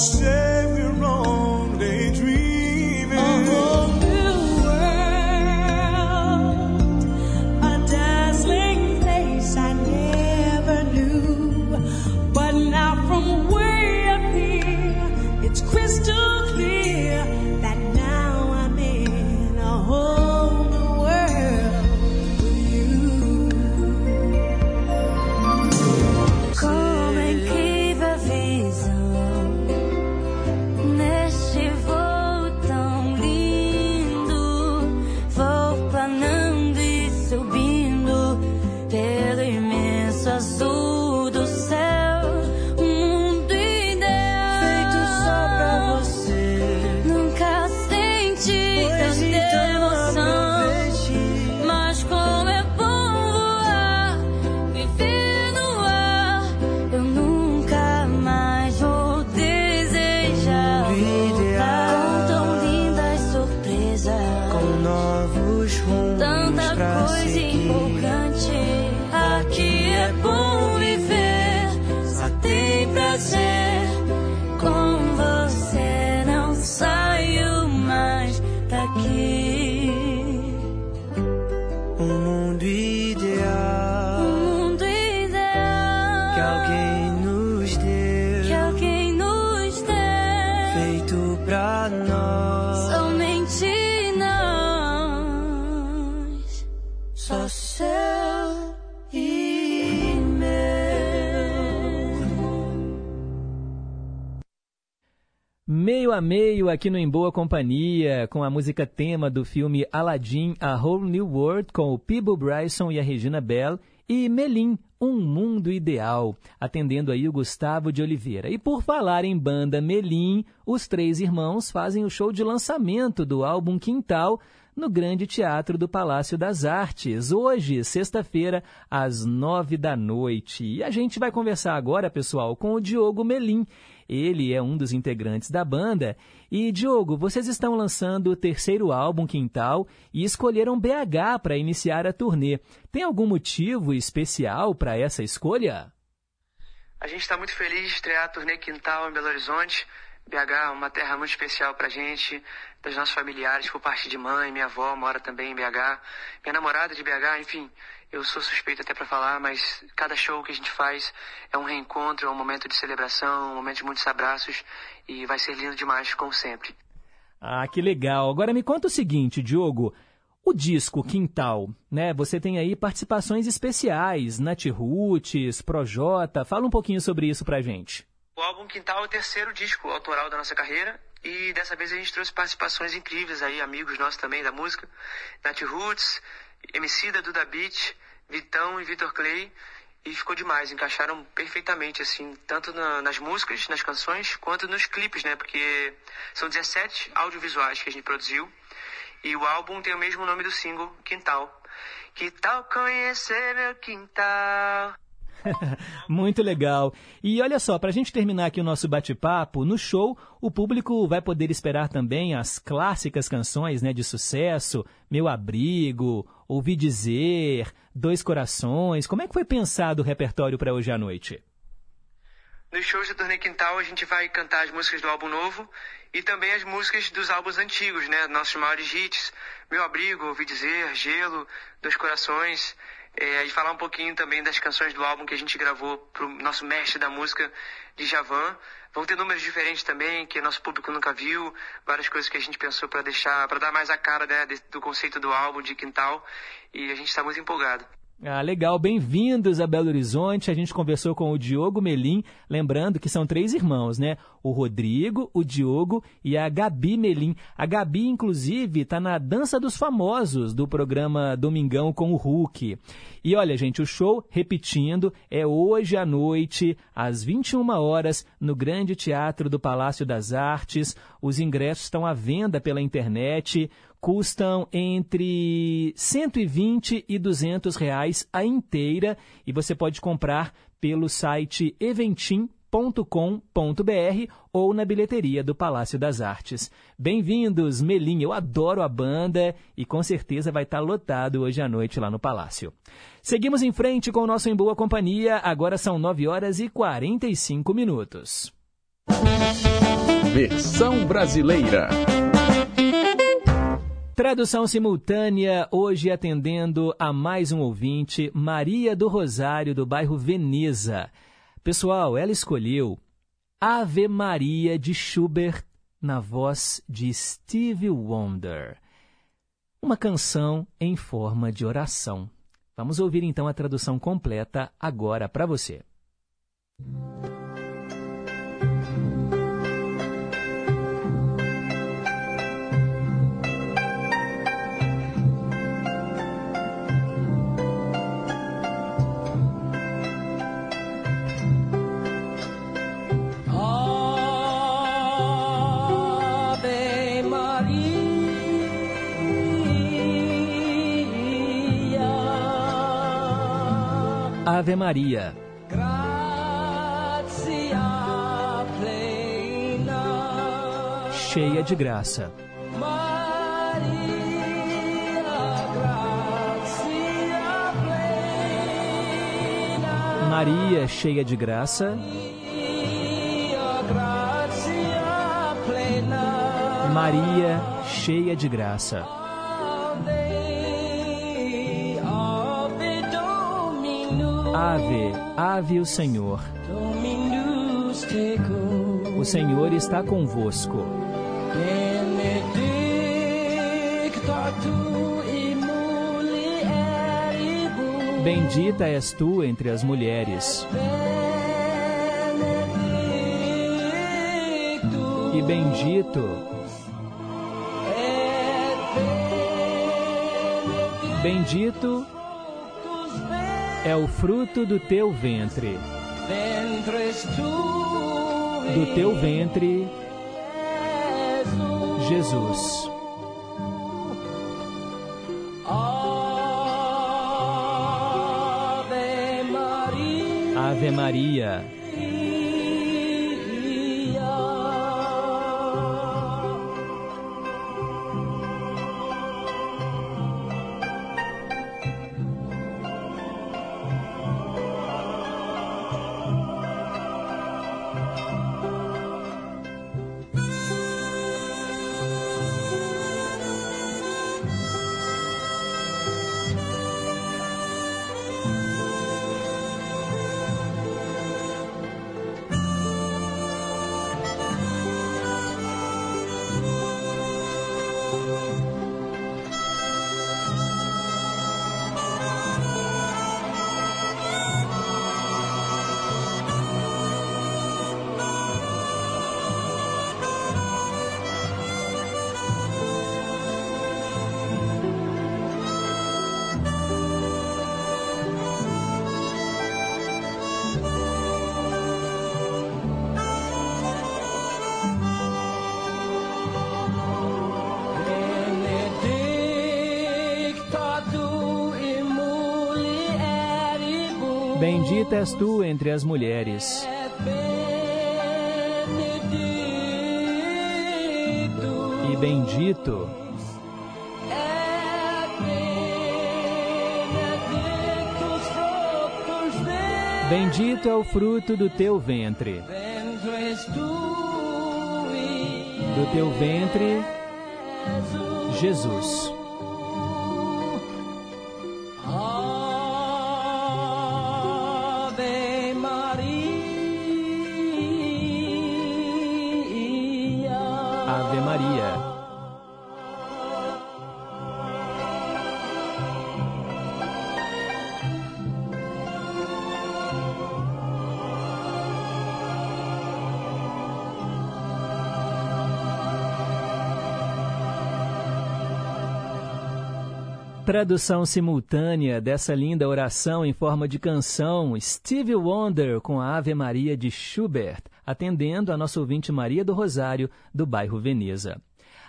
Speaker 12: say a
Speaker 1: meio aqui no Em Boa Companhia, com a música tema do filme Aladdin, A Whole New World, com o Peebo Bryson e a Regina Bell, e Melim, Um Mundo Ideal, atendendo aí o Gustavo de Oliveira. E por falar em banda Melim, os três irmãos fazem o show de lançamento do álbum Quintal, no Grande Teatro do Palácio das Artes, hoje, sexta-feira, às nove da noite. E a gente vai conversar agora, pessoal, com o Diogo Melim. Ele é um dos integrantes da banda. E, Diogo, vocês estão lançando o terceiro álbum Quintal e escolheram BH para iniciar a turnê. Tem algum motivo especial para essa escolha?
Speaker 13: A gente está muito feliz de estrear a turnê Quintal em Belo Horizonte. BH é uma terra muito especial pra gente, dos nossos familiares, por parte de mãe, minha avó mora também em BH, minha namorada é de BH, enfim, eu sou suspeito até pra falar, mas cada show que a gente faz é um reencontro, é um momento de celebração, um momento de muitos abraços e vai ser lindo demais, como sempre.
Speaker 1: Ah, que legal. Agora me conta o seguinte, Diogo. O disco Quintal, né? Você tem aí participações especiais, Nath Roots, Projota. Fala um pouquinho sobre isso pra gente.
Speaker 13: O álbum Quintal é o terceiro disco autoral da nossa carreira e dessa vez a gente trouxe participações incríveis aí, amigos nossos também da música, Nath Roots, MC da Duda Beat, Vitão e Vitor Clay e ficou demais, encaixaram perfeitamente assim, tanto na- nas músicas, nas canções, quanto nos clipes, né? Porque são 17 audiovisuais que a gente produziu e o álbum tem o mesmo nome do single, Quintal. Que tal conhecer meu quintal?
Speaker 1: Muito legal. E olha só, para a gente terminar aqui o nosso bate-papo, no show o público vai poder esperar também as clássicas canções né, de sucesso, Meu Abrigo, Ouvi Dizer, Dois Corações. Como é que foi pensado o repertório para hoje à noite?
Speaker 13: Nos shows do Turnê Quintal a gente vai cantar as músicas do álbum novo e também as músicas dos álbuns antigos, né? Nossos maiores hits, Meu Abrigo, Ouvi Dizer, Gelo, Dois Corações. É, falar um pouquinho também das canções do álbum que a gente gravou pro nosso mestre da música, de Javan. Vão ter números diferentes também, que nosso público nunca viu, várias coisas que a gente pensou para deixar, para dar mais a cara né, do conceito do álbum de Quintal. E a gente está muito empolgado.
Speaker 1: Ah, legal, bem-vindos a Belo Horizonte. A gente conversou com o Diogo Melim, lembrando que são três irmãos, né? O Rodrigo, o Diogo e a Gabi Melim. A Gabi, inclusive, está na Dança dos Famosos do programa Domingão com o Hulk. E olha, gente, o show, repetindo, é hoje à noite, às 21 horas, no Grande Teatro do Palácio das Artes. Os ingressos estão à venda pela internet custam entre 120 e 200 reais a inteira e você pode comprar pelo site eventim.com.br ou na bilheteria do Palácio das Artes. Bem-vindos, Melim, eu adoro a banda e com certeza vai estar lotado hoje à noite lá no Palácio. Seguimos em frente com o nosso Em Boa Companhia, agora são 9 horas e 45 minutos.
Speaker 2: Versão brasileira.
Speaker 1: Tradução simultânea, hoje atendendo a mais um ouvinte, Maria do Rosário, do bairro Veneza. Pessoal, ela escolheu Ave Maria de Schubert na voz de Stevie Wonder. Uma canção em forma de oração. Vamos ouvir então a tradução completa agora para você.
Speaker 14: Ave
Speaker 1: Ave Maria,
Speaker 14: gratia plena,
Speaker 1: cheia de graça.
Speaker 14: Maria, gratia plena,
Speaker 1: Maria, cheia de graça.
Speaker 14: Maria, gratia plena,
Speaker 1: Maria, cheia de graça.
Speaker 14: Ave,
Speaker 1: ave o Senhor. O Senhor está convosco. Bendita és tu entre as mulheres. E bendito Bendito é o fruto do teu ventre. Do teu ventre, Jesus.
Speaker 14: Ave Maria,
Speaker 1: és tu entre as mulheres. E bendito Bendito é o fruto do teu ventre. Do teu ventre, Jesus. Tradução simultânea dessa linda oração em forma de canção, Stevie Wonder com a Ave Maria de Schubert, atendendo a nossa ouvinte Maria do Rosário, do bairro Veneza.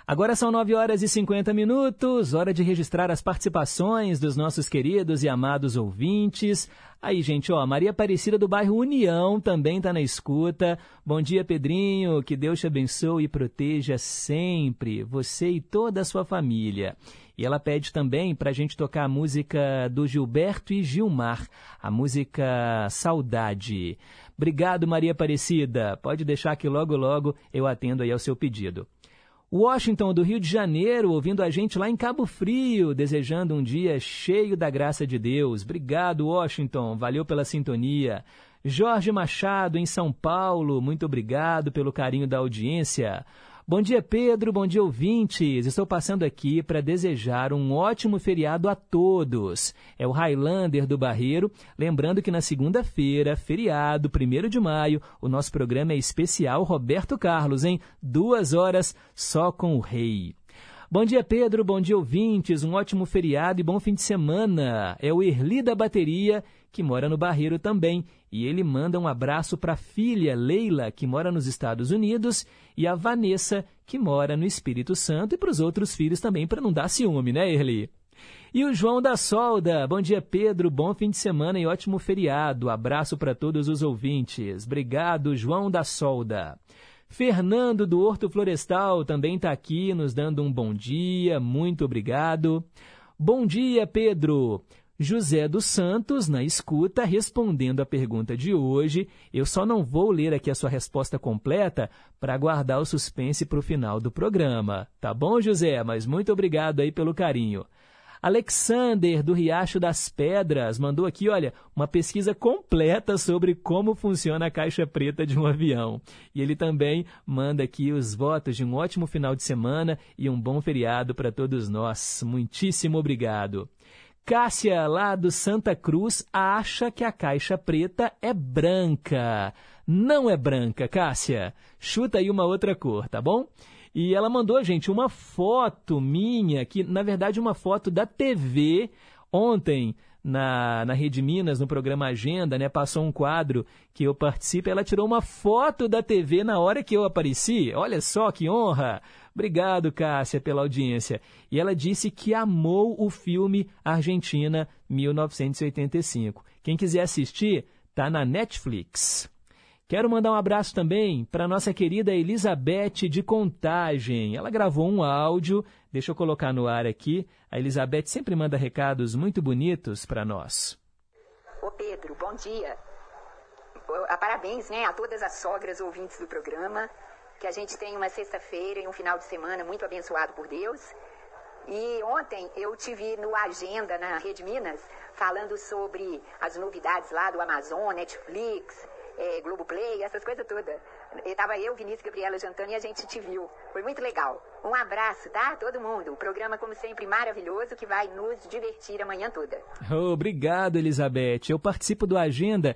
Speaker 1: Agora são 9 horas e 50 minutos, hora de registrar as participações dos nossos queridos e amados ouvintes. Aí, gente, ó, Maria Aparecida do bairro União também está na escuta. Bom dia, Pedrinho, que Deus te abençoe e proteja sempre, você e toda a sua família. E ela pede também para a gente tocar a música do Gilberto e Gilmar, a música Saudade. Obrigado, Maria Aparecida. Pode deixar que logo, logo eu atendo aí ao seu pedido. Washington, do Rio de Janeiro, ouvindo a gente lá em Cabo Frio, desejando um dia cheio da graça de Deus. Obrigado, Washington. Valeu pela sintonia. Jorge Machado, em São Paulo, muito obrigado pelo carinho da audiência. Bom dia, Pedro. Bom dia, ouvintes. Estou passando aqui para desejar um ótimo feriado a todos. É o Highlander do Barreiro. Lembrando que na segunda-feira, feriado, 1 de maio, o nosso programa é especial Roberto Carlos, hein? Duas horas só com o rei. Bom dia, Pedro. Bom dia, ouvintes. Um ótimo feriado e bom fim de semana. É o Erli da Bateria, que mora no Barreiro também. E ele manda um abraço para a filha Leila, que mora nos Estados Unidos, e a Vanessa, que mora no Espírito Santo, e para os outros filhos também, para não dar ciúme, né, Erli? E o João da Solda. Bom dia, Pedro. Bom fim de semana e ótimo feriado. Abraço para todos os ouvintes. Obrigado, João da Solda. Fernando do Horto Florestal também está aqui nos dando um bom dia. Muito obrigado. Bom dia, Pedro. José dos Santos, na escuta, respondendo a pergunta de hoje. Eu só não vou ler aqui a sua resposta completa para guardar o suspense para o final do programa. Tá bom, José? Mas muito obrigado aí pelo carinho. Alexander, do Riacho das Pedras, mandou aqui, olha, uma pesquisa completa sobre como funciona a caixa preta de um avião. E ele também manda aqui os votos de um ótimo final de semana e um bom feriado para todos nós. Muitíssimo obrigado. Cássia, lá do Santa Cruz, acha que a caixa preta é branca. Não é branca, Cássia. Chuta aí uma outra cor, tá bom? E ela mandou, gente, uma foto minha, que na verdade uma foto da TV ontem na, na Rede Minas, no programa Agenda, né? Passou um quadro que eu participo. Ela tirou uma foto da TV na hora que eu apareci. Olha só que honra! Obrigado, Cássia, pela audiência. E ela disse que amou o filme Argentina 1985. Quem quiser assistir, tá na Netflix. Quero mandar um abraço também para nossa querida Elizabeth de Contagem. Ela gravou um áudio, deixa eu colocar no ar aqui. A Elizabeth sempre manda recados muito bonitos para nós.
Speaker 15: Ô Pedro, bom dia. Parabéns né, a todas as sogras ouvintes do programa. Que a gente tenha uma sexta-feira e um final de semana muito abençoado por Deus. E ontem eu tive no Agenda, na Rede Minas, falando sobre as novidades lá do Amazon, Netflix, é, Globoplay, essas coisas todas. Estava eu, Vinícius Gabriela jantando e a gente te viu. Foi muito legal. Um abraço, tá? Todo mundo. O programa, como sempre, maravilhoso que vai nos divertir a manhã toda.
Speaker 1: Obrigado, Elizabeth. Eu participo do Agenda.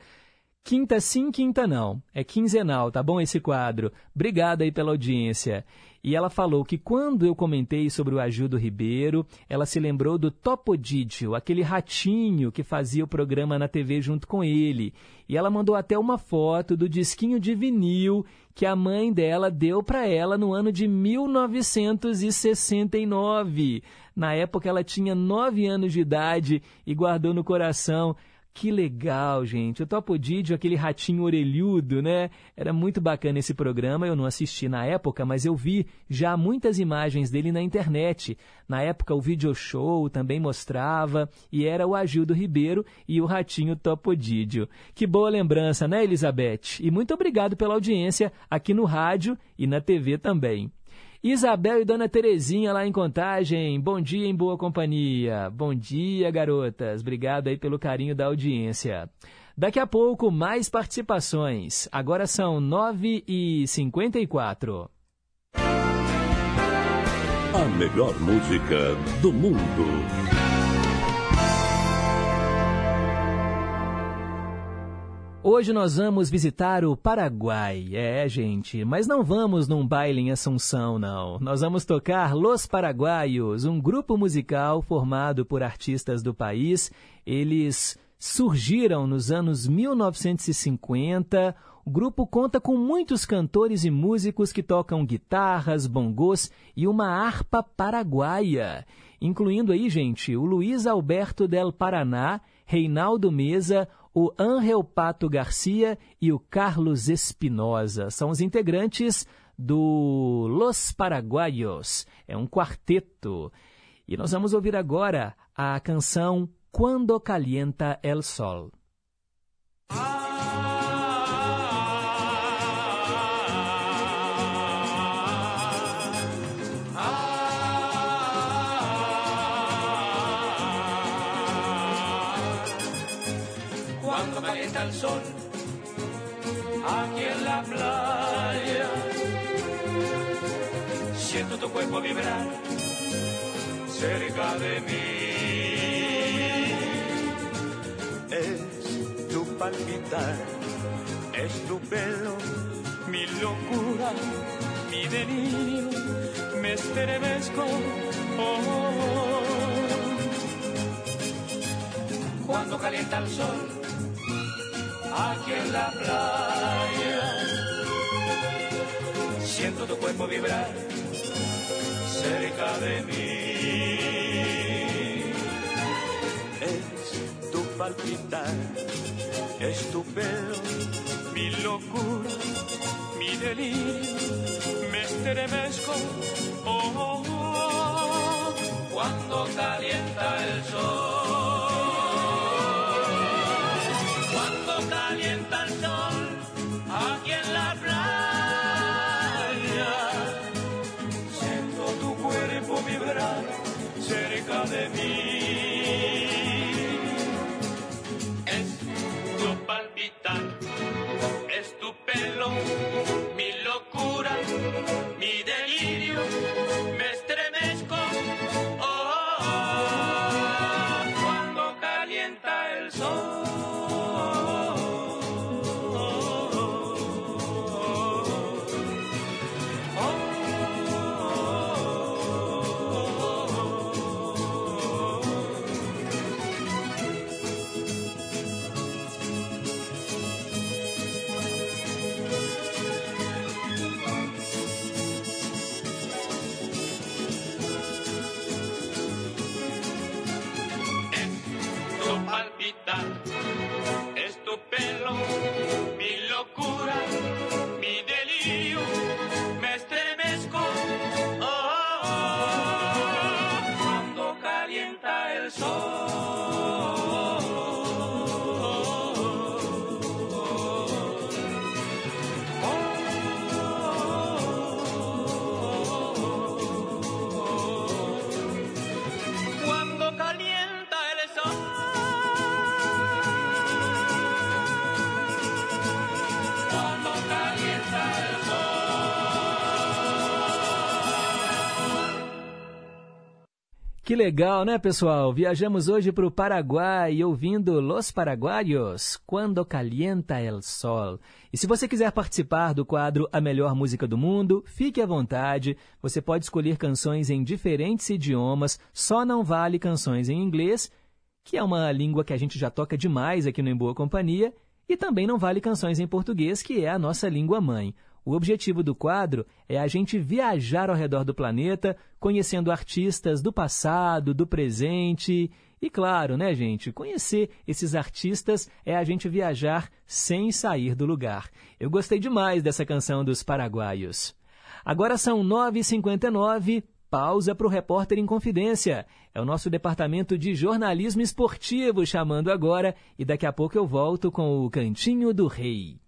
Speaker 1: Quinta sim, quinta não. É quinzenal, tá bom esse quadro? Obrigado aí pela audiência. E ela falou que quando eu comentei sobre o Agildo Ribeiro, ela se lembrou do Topodídio, aquele ratinho que fazia o programa na TV junto com ele. E ela mandou até uma foto do disquinho de vinil que a mãe dela deu para ela no ano de 1969. Na época ela tinha nove anos de idade e guardou no coração. Que legal, gente. O Topodídio, aquele ratinho orelhudo, né? Era muito bacana esse programa. Eu não assisti na época, mas eu vi já muitas imagens dele na internet. Na época, o Video Show também mostrava, e era o Agildo Ribeiro e o ratinho Topodídio. Que boa lembrança, né, Elizabeth? E muito obrigado pela audiência aqui no rádio e na TV também. Isabel e Dona Terezinha lá em Contagem. Bom dia em boa companhia. Bom dia, garotas. Obrigado aí pelo carinho da audiência. Daqui a pouco, mais participações. Agora são 9h54.
Speaker 3: A melhor música do mundo.
Speaker 1: Hoje nós vamos visitar o Paraguai. É, gente, mas não vamos num baile em Assunção, não. Nós vamos tocar Los Paraguaios, um grupo musical formado por artistas do país. Eles surgiram nos anos 1950. O grupo conta com muitos cantores e músicos que tocam guitarras, bongos e uma harpa paraguaia, incluindo aí, gente, o Luiz Alberto del Paraná, Reinaldo Mesa, o Angel Pato Garcia e o Carlos Espinosa. São os integrantes do Los Paraguaios. É um quarteto. E nós vamos ouvir agora a canção Quando Calienta el Sol.
Speaker 5: Cuando playa, siento tu cuerpo vibrar cerca de mí. Es tu palpitar, es tu pelo, mi locura, mi delirio, me estremezco. oh. Cuando calienta el sol, aquí en la playa. Siento tu cuerpo vibrar cerca de mí. Es tu palpitar, es tu pelo, mi locura, mi delirio, me estremezco. Oh, oh, oh, cuando calienta el sol. vuelo, mi locura, mi delirio.
Speaker 1: Que legal, né, pessoal? Viajamos hoje para o Paraguai ouvindo Los Paraguaios, Quando Calienta el Sol. E se você quiser participar do quadro A Melhor Música do Mundo, fique à vontade. Você pode escolher canções em diferentes idiomas, só não vale canções em inglês, que é uma língua que a gente já toca demais aqui no Em Boa Companhia, e também não vale canções em português, que é a nossa língua mãe. O objetivo do quadro é a gente viajar ao redor do planeta, conhecendo artistas do passado, do presente E claro, né, gente? Conhecer esses artistas é a gente viajar sem sair do lugar. Eu gostei demais dessa canção dos paraguaios. Agora são 9h59, pausa para o Repórter em Confidência. É o nosso departamento de jornalismo esportivo chamando agora e daqui a pouco eu volto com o Cantinho do Rei.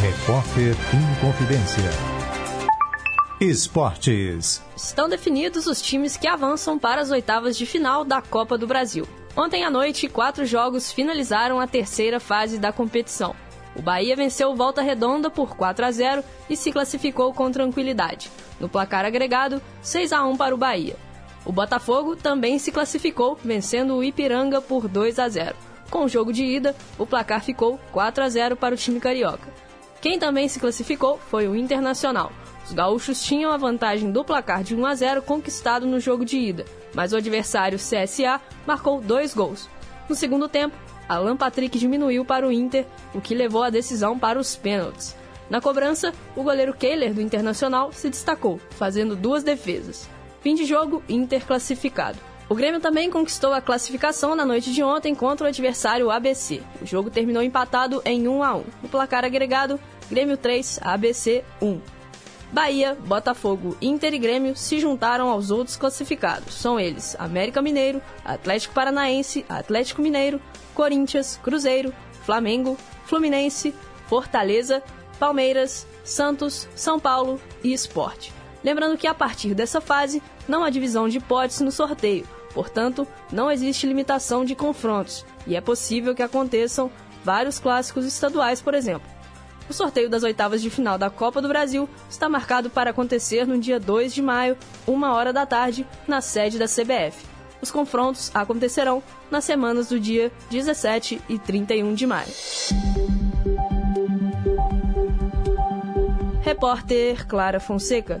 Speaker 7: Repórter em Confidência. Esportes.
Speaker 16: Estão definidos os times que avançam para as oitavas de final da Copa do Brasil. Ontem à noite, quatro jogos finalizaram a terceira fase da competição. O Bahia venceu Volta Redonda por 4 a 0 e se classificou com tranquilidade. No placar agregado, 6 a 1 para o Bahia. O Botafogo também se classificou, vencendo o Ipiranga por 2 a 0. Com o jogo de ida, o placar ficou 4 a 0 para o time carioca. Quem também se classificou foi o Internacional. Os gaúchos tinham a vantagem do placar de 1 a 0 conquistado no jogo de ida, mas o adversário CSA marcou dois gols. No segundo tempo, Alan Patrick diminuiu para o Inter, o que levou a decisão para os pênaltis. Na cobrança, o goleiro Kehler do Internacional se destacou, fazendo duas defesas. Fim de jogo, Inter classificado. O Grêmio também conquistou a classificação na noite de ontem contra o adversário ABC. O jogo terminou empatado em 1 a 1. No placar agregado, Grêmio 3, ABC 1. Bahia, Botafogo, Inter e Grêmio se juntaram aos outros classificados. São eles América Mineiro, Atlético Paranaense, Atlético Mineiro, Corinthians, Cruzeiro, Flamengo, Fluminense, Fortaleza, Palmeiras, Santos, São Paulo e Esporte. Lembrando que a partir dessa fase não há divisão de hipótese no sorteio, portanto, não existe limitação de confrontos e é possível que aconteçam vários clássicos estaduais, por exemplo. O sorteio das oitavas de final da Copa do Brasil está marcado para acontecer no dia 2 de maio, uma hora da tarde, na sede da CBF. Os confrontos acontecerão nas semanas do dia 17 e 31 de maio. Repórter Clara Fonseca.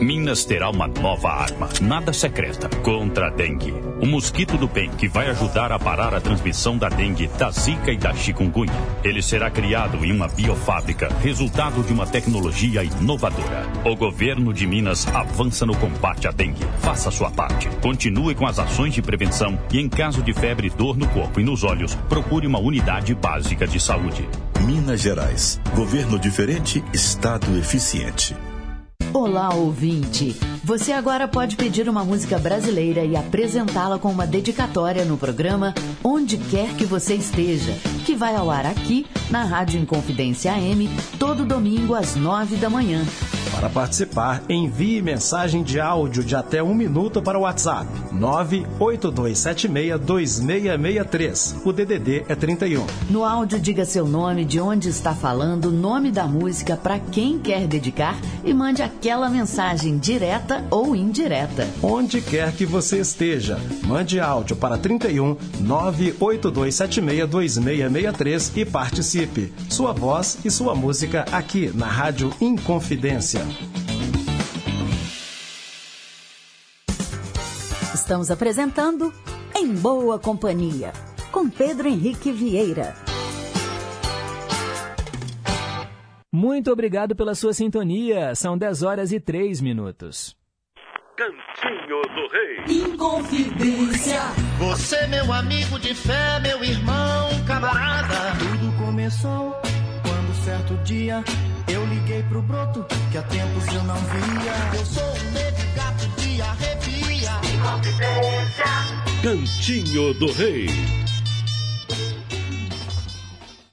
Speaker 17: Minas terá uma nova arma, nada secreta, contra a dengue. O mosquito do bem que vai ajudar a parar a transmissão da dengue, da zika e da chikungunya. Ele será criado em uma biofábrica, resultado de uma tecnologia inovadora. O governo de Minas avança no combate à dengue. Faça sua parte. Continue com as ações de prevenção e, em caso de febre, dor no corpo e nos olhos, procure uma unidade básica de saúde.
Speaker 18: Minas Gerais. Governo diferente, Estado eficiente.
Speaker 9: Olá, ouvinte! Você agora pode pedir uma música brasileira e apresentá-la com uma dedicatória no programa Onde Quer Que Você Esteja, que vai ao ar aqui na Rádio Inconfidência AM, todo domingo às nove da manhã.
Speaker 10: Para participar, envie mensagem de áudio de até um minuto para o WhatsApp 982762663. O DDD é 31.
Speaker 9: No áudio, diga seu nome, de onde está falando, nome da música para quem quer dedicar e mande aquela mensagem direta ou indireta.
Speaker 10: Onde quer que você esteja, mande áudio para 31 982762663 e participe. Sua voz e sua música aqui na Rádio Inconfidência.
Speaker 9: Estamos apresentando Em Boa Companhia, com Pedro Henrique Vieira.
Speaker 1: Muito obrigado pela sua sintonia. São 10 horas e 3 minutos.
Speaker 3: Cantinho do Rei.
Speaker 6: Inconfidência.
Speaker 19: Você, meu amigo de fé, meu irmão, camarada.
Speaker 20: Tudo começou certo dia eu liguei pro broto que há tempos eu não via.
Speaker 19: Eu sou um negro gato de arrepia.
Speaker 3: Cantinho do Rei.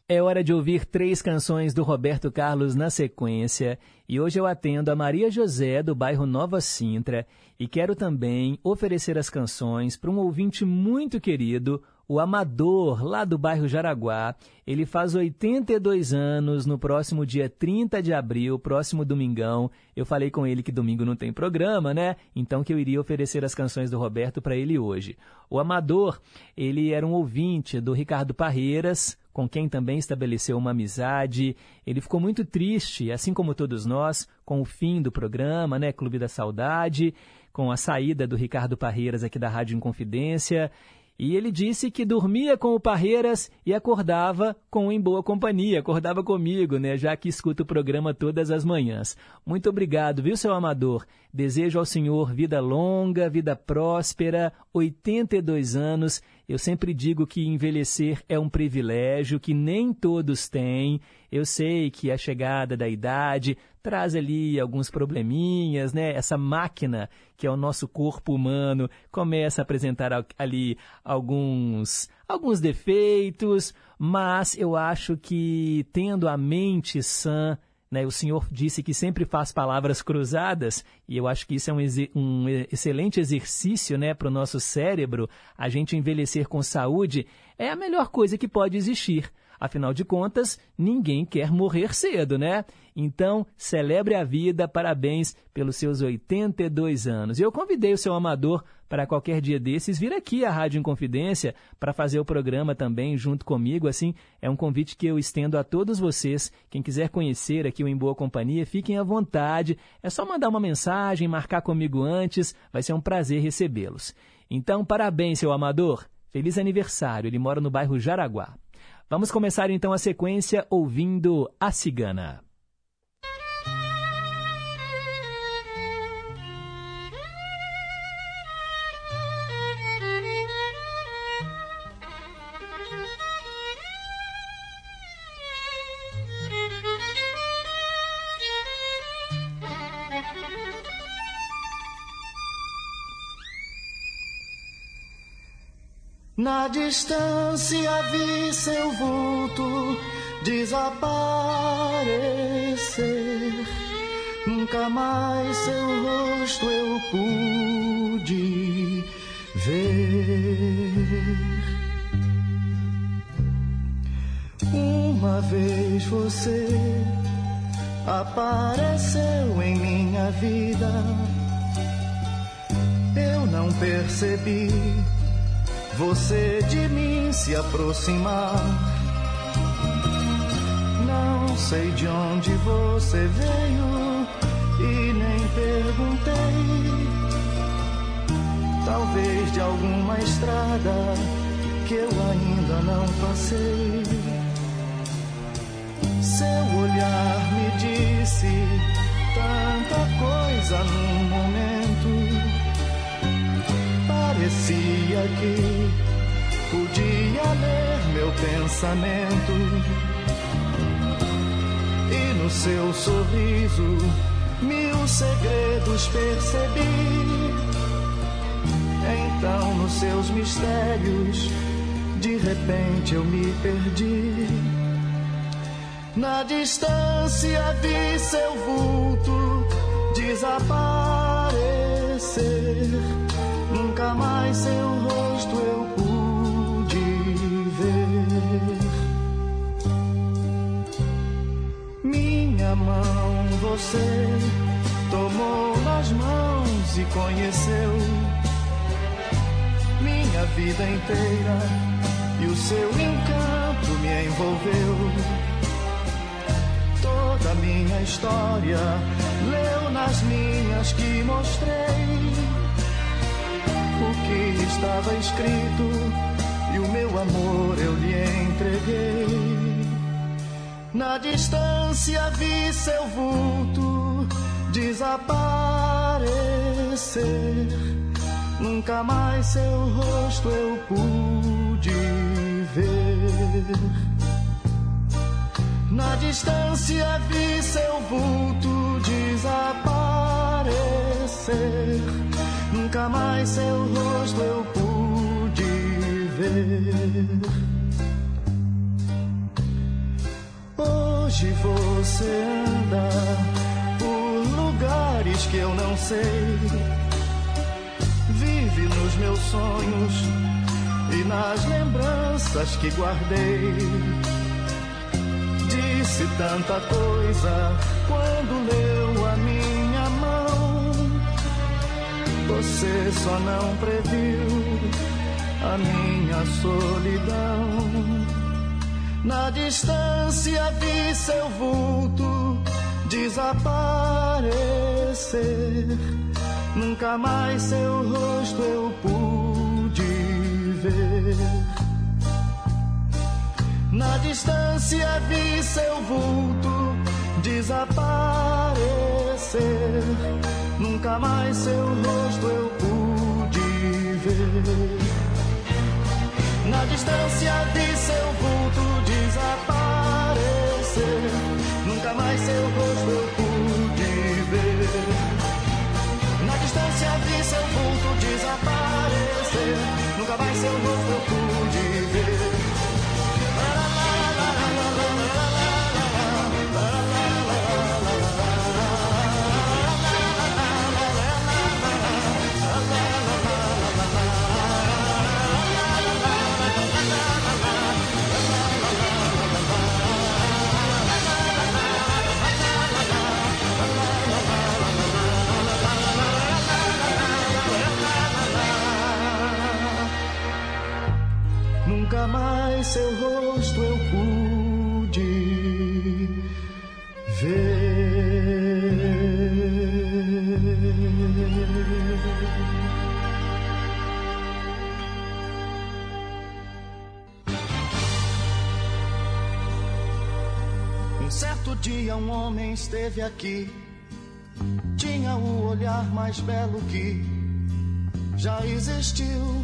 Speaker 1: É hora de ouvir três canções do Roberto Carlos na sequência. E hoje eu atendo a Maria José, do bairro Nova Sintra. E quero também oferecer as canções para um ouvinte muito querido, o Amador, lá do bairro Jaraguá. Ele faz 82 anos no próximo dia 30 de abril, próximo domingão. Eu falei com ele que domingo não tem programa, né? Então que eu iria oferecer as canções do Roberto para ele hoje. O Amador, ele era um ouvinte do Ricardo Parreiras, com quem também estabeleceu uma amizade. Ele ficou muito triste, assim como todos nós, com o fim do programa, né, Clube da Saudade, com a saída do Ricardo Parreiras aqui da Rádio Inconfidência. E ele disse que dormia com o Parreiras e acordava com Em Boa Companhia, acordava comigo, né, já que escuta o programa todas as manhãs. Muito obrigado, viu, seu amador? Desejo ao senhor vida longa, vida próspera, 82 anos. Eu sempre digo que envelhecer é um privilégio que nem todos têm. Eu sei que a chegada da idade traz ali alguns probleminhas, né? Essa máquina que é o nosso corpo humano começa a apresentar ali alguns alguns defeitos, mas eu acho que tendo a mente sã, né, o senhor disse que sempre faz palavras cruzadas, e eu acho que isso é um, um excelente exercício né, para o nosso cérebro. A gente envelhecer com saúde é a melhor coisa que pode existir. Afinal de contas, ninguém quer morrer cedo, né? Então, celebre a vida, parabéns pelos seus 82 anos. Eu convidei o seu amador para qualquer dia desses vir aqui à Rádio Inconfidência para fazer o programa também junto comigo. Assim, é um convite que eu estendo a todos vocês. Quem quiser conhecer aqui o Em Boa Companhia, fiquem à vontade. É só mandar uma mensagem, marcar comigo antes. Vai ser um prazer recebê-los. Então, parabéns, seu amador. Feliz aniversário. Ele mora no bairro Jaraguá. Vamos começar então a sequência ouvindo A Cigana.
Speaker 20: Na distância vi seu vulto desaparecer. Nunca mais seu rosto eu pude ver. Uma vez você apareceu em minha vida. Eu não percebi você de mim se aproximar. Não sei de onde você veio e nem perguntei. Talvez de alguma estrada que eu ainda não passei. Seu olhar me disse tanta coisa num momento parecia que podia ler meu pensamento. E no seu sorriso mil segredos percebi. Então, nos seus mistérios, de repente eu me perdi. Na distância vi seu vulto desaparecer mais seu rosto eu pude ver. Minha mão você tomou nas mãos e conheceu minha vida inteira e o seu encanto me envolveu. Toda minha história leu nas minhas que mostrei que estava escrito e o meu amor eu lhe entreguei. Na distância vi seu vulto desaparecer. Nunca mais seu rosto eu pude ver. Na distância vi seu vulto desaparecer Nunca mais seu rosto eu pude ver. Hoje você anda por lugares que eu não sei. Vive nos meus sonhos e nas lembranças que guardei. Disse tanta coisa quando leu a minha. Você só não previu a minha solidão. Na distância vi seu vulto desaparecer. Nunca mais seu rosto eu pude ver. Na distância vi seu vulto desaparecer. Nunca mais seu rosto eu pude ver. Na distância vi seu vulto desaparecer. Nunca mais seu rosto eu pude ver. Na distância vi seu vulto desaparecer. Nunca mais seu rosto eu pude seu rosto eu pude ver. Um certo dia um homem esteve aqui, tinha o olhar mais belo que já existiu.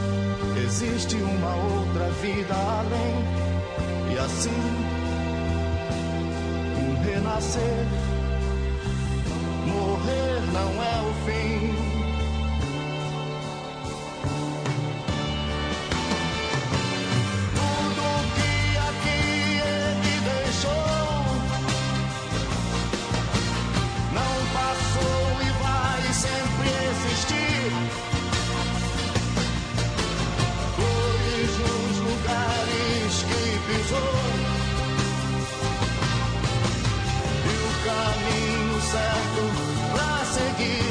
Speaker 20: existe uma outra vida além, e assim um renascer. Morrer não é o fim. Pra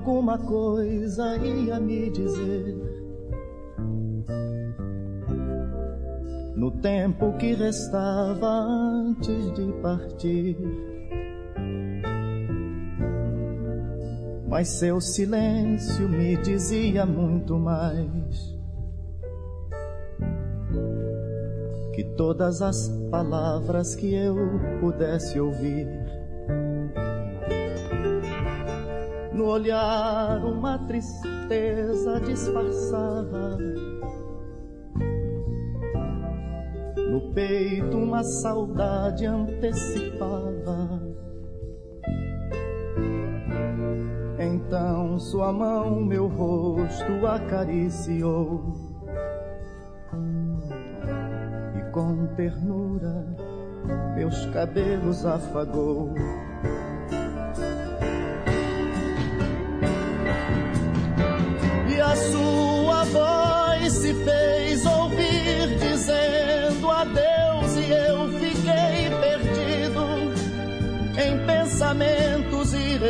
Speaker 20: alguma coisa ia me dizer. No tempo que restava antes de partir. Mas seu silêncio me dizia muito mais que todas as palavras que eu pudesse ouvir. No olhar uma tristeza disfarçava. No peito uma saudade antecipava. Então sua mão meu rosto acariciou. E com ternura meus cabelos afagou.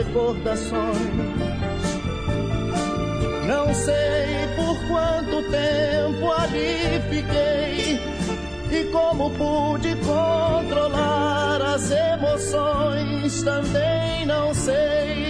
Speaker 20: Recordações. Não sei por quanto tempo ali fiquei e como pude controlar as emoções, também não sei.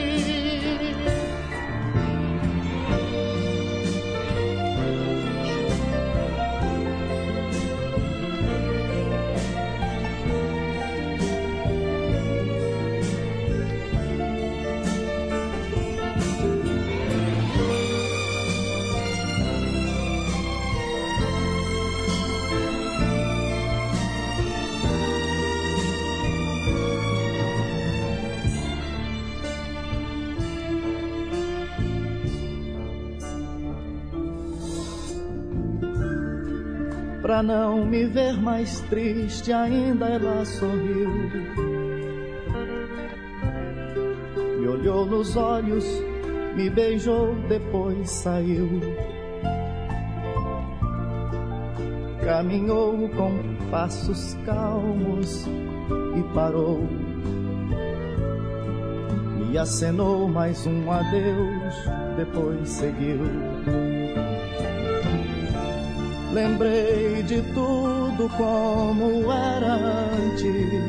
Speaker 20: Não me ver mais triste, ainda ela sorriu. Me olhou nos olhos, me beijou, depois saiu. Caminhou com passos calmos e parou. Me acenou mais um adeus, depois seguiu. Lembrei de tudo como era antes.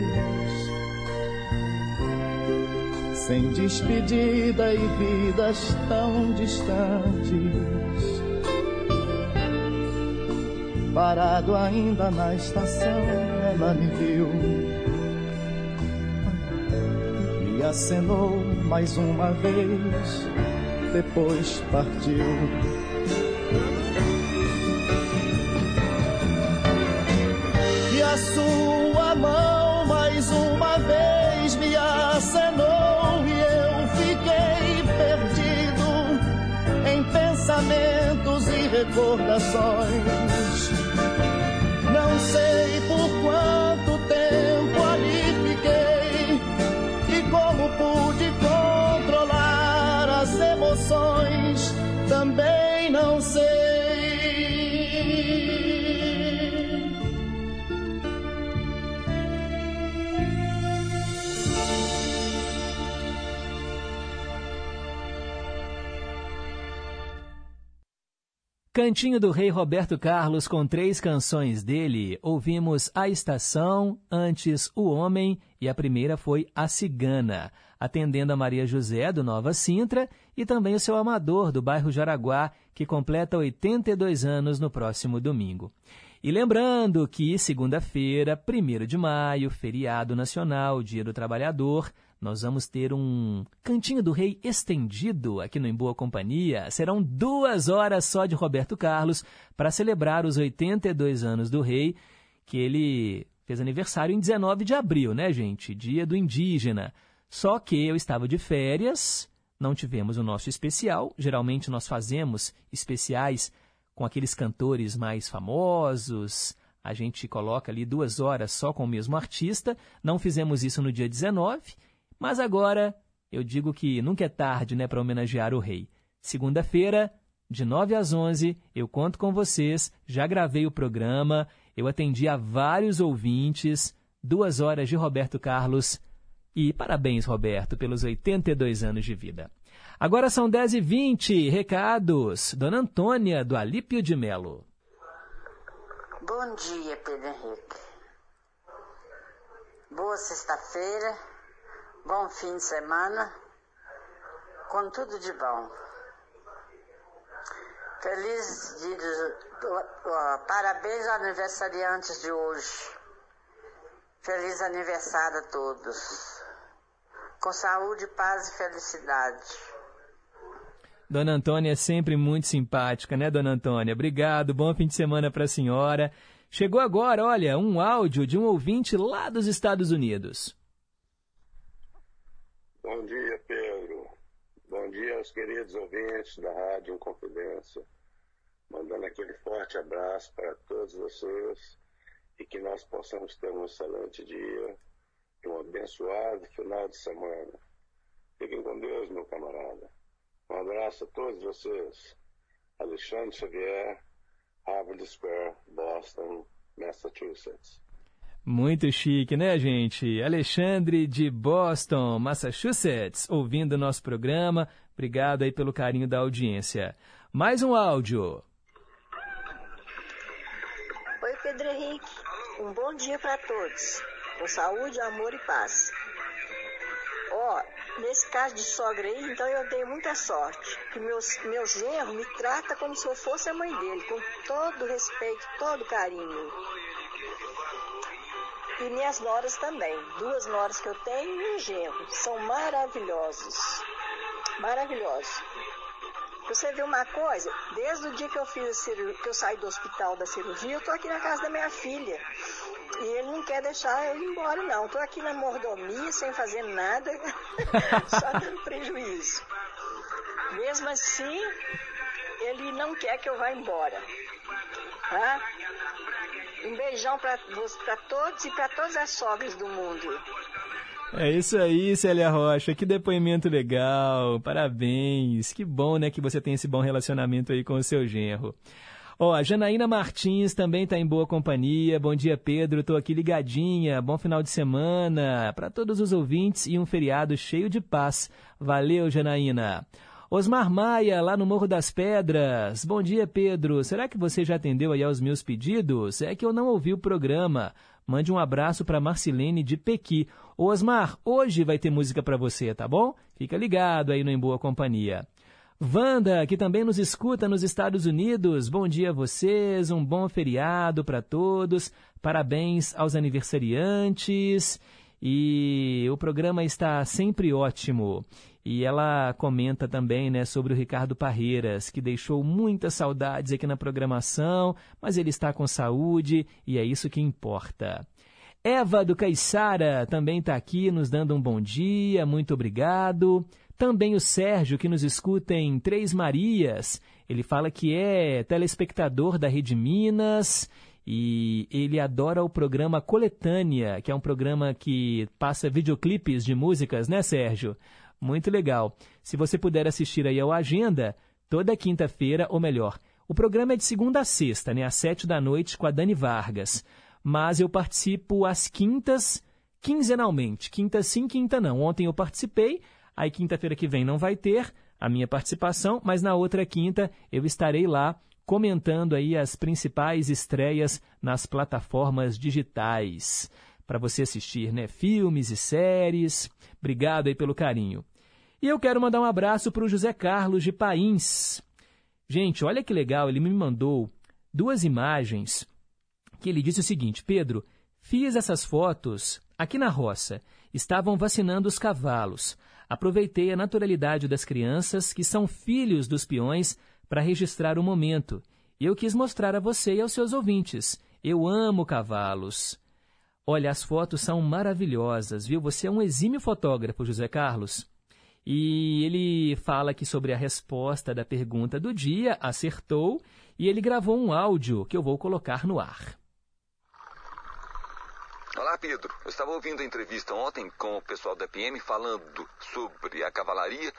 Speaker 20: Sem despedida e vidas tão distantes. Parado ainda na estação, ela me viu. Me acenou mais uma vez, depois partiu. Recordações.
Speaker 1: Cantinho do Rei Roberto Carlos com três canções dele. Ouvimos A Estação, antes O Homem e a primeira foi A Cigana, atendendo a Maria José do Nova Sintra e também o seu amador do bairro Jaraguá, que completa 82 anos no próximo domingo. E lembrando que segunda-feira, 1 de maio, feriado nacional, Dia do Trabalhador, nós vamos ter um Cantinho do Rei estendido aqui no Em Boa Companhia. Serão duas horas só de Roberto Carlos para celebrar os 82 anos do rei, que ele fez aniversário em 19 de abril, né, gente? Dia do indígena. Só que eu estava de férias, não tivemos o nosso especial. Geralmente nós fazemos especiais com aqueles cantores mais famosos. A gente coloca ali duas horas só com o mesmo artista. Não fizemos isso no dia 19 mas agora eu digo que nunca é tarde né, para homenagear o rei. Segunda-feira, de 9 às 11, eu conto com vocês. Já gravei o programa, eu atendi a vários ouvintes. Duas horas de Roberto Carlos. E parabéns, Roberto, pelos 82 anos de vida. Agora são 10h20. Recados. Dona Antônia, do Alípio de Melo.
Speaker 21: Bom dia, Pedro Henrique. Boa sexta-feira. Bom fim de semana, com tudo de bom. Feliz dia, parabéns aos aniversariantes de hoje. Feliz aniversário a todos. Com saúde, paz e felicidade.
Speaker 1: Dona Antônia é sempre muito simpática, né, Dona Antônia? Obrigado, bom fim de semana para a senhora. Chegou agora, olha, um áudio de um ouvinte lá dos Estados Unidos.
Speaker 22: Bom dia, Pedro. Bom dia aos queridos ouvintes da Rádio Inconfidência. Mandando aquele forte abraço para todos vocês e que nós possamos ter um excelente dia e um abençoado final de semana. Fiquem com Deus, meu camarada. Um abraço a todos vocês. Alexandre Xavier, Harvard Square, Boston, Massachusetts.
Speaker 1: Muito chique, né, gente? Alexandre de Boston, Massachusetts, ouvindo o nosso programa. Obrigado aí pelo carinho da audiência. Mais um áudio.
Speaker 23: Oi, Pedro Henrique. Um bom dia para todos. Com saúde, amor e paz. Ó, oh, nesse caso de sogra aí, então eu tenho muita sorte. Que meus, meu genro me trata como se eu fosse a mãe dele, com todo respeito, todo carinho. E minhas noras também. Duas noras que eu tenho e um genro. São maravilhosos. Maravilhosos. Você viu uma coisa? Desde o dia que eu fiz cirurgia, que eu saí do hospital da cirurgia, eu tô aqui na casa da minha filha. E ele não quer deixar eu ir embora, não. Tô aqui na mordomia, sem fazer nada, só dando prejuízo. Mesmo assim, ele não quer que eu vá embora. Tá? Um beijão para todos e para todas as sogras do mundo.
Speaker 1: É isso aí, Célia Rocha. Que depoimento legal. Parabéns. Que bom, né, que você tem esse bom relacionamento aí com o seu genro. Ó, a Janaína Martins também está em boa companhia. Bom dia, Pedro. Estou aqui ligadinha. Bom final de semana para todos os ouvintes e um feriado cheio de paz. Valeu, Janaína. Osmar Maia, lá no Morro das Pedras. Bom dia, Pedro. Será que você já atendeu aí aos meus pedidos? É que eu não ouvi o programa. Mande um abraço para Marcilene de Pequi. Ô, Osmar, hoje vai ter música para você, tá bom? Fica ligado aí no Em Boa Companhia. Wanda, que também nos escuta nos Estados Unidos. Bom dia a vocês, um bom feriado para todos. Parabéns aos aniversariantes. E o programa está sempre ótimo. E ela comenta também né, sobre o Ricardo Parreiras, que deixou muitas saudades aqui na programação, mas ele está com saúde e é isso que importa. Eva do Caiçara também está aqui nos dando um bom dia, muito obrigado. Também o Sérgio, que nos escuta em Três Marias. Ele fala que é telespectador da Rede Minas e ele adora o programa Coletânea, que é um programa que passa videoclipes de músicas, né, Sérgio? Muito legal. Se você puder assistir aí ao Agenda, toda quinta-feira, ou melhor, o programa é de segunda a sexta, né, às sete da noite, com a Dani Vargas. Mas eu participo às quintas, quinzenalmente. Quinta sim, quinta não. Ontem eu participei, Aí quinta-feira que vem não vai ter a minha participação, mas na outra quinta eu estarei lá comentando aí as principais estreias nas plataformas digitais para você assistir, né, filmes e séries. Obrigado aí pelo carinho. E eu quero mandar um abraço para o José Carlos de Pains. Gente, olha que legal, ele me mandou duas imagens que ele disse o seguinte: Pedro, fiz essas fotos aqui na roça. Estavam vacinando os cavalos. Aproveitei a naturalidade das crianças, que são filhos dos peões, para registrar o momento. Eu quis mostrar a você e aos seus ouvintes. Eu amo cavalos. Olha, as fotos são maravilhosas, viu? Você é um exímio fotógrafo, José Carlos. E ele fala aqui sobre a resposta da pergunta do dia, acertou, e ele gravou um áudio que eu vou colocar no ar.
Speaker 24: Olá, Pedro. Eu estava ouvindo a entrevista ontem com o pessoal da PM falando sobre a cavalaria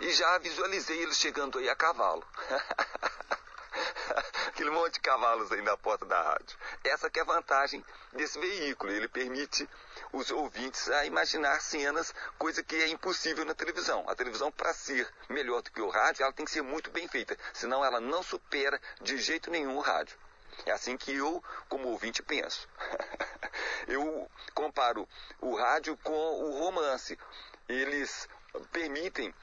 Speaker 24: e já visualizei eles chegando aí a cavalo. Aquele monte de cavalos aí na porta da rádio. Essa que é a vantagem desse veículo. Ele permite os ouvintes a imaginar cenas, coisa que é impossível na televisão. A televisão, para ser melhor do que o rádio, ela tem que ser muito bem feita. Senão ela não supera de jeito nenhum o rádio. É assim que eu, como ouvinte, penso. eu comparo o rádio com o romance. Eles permitem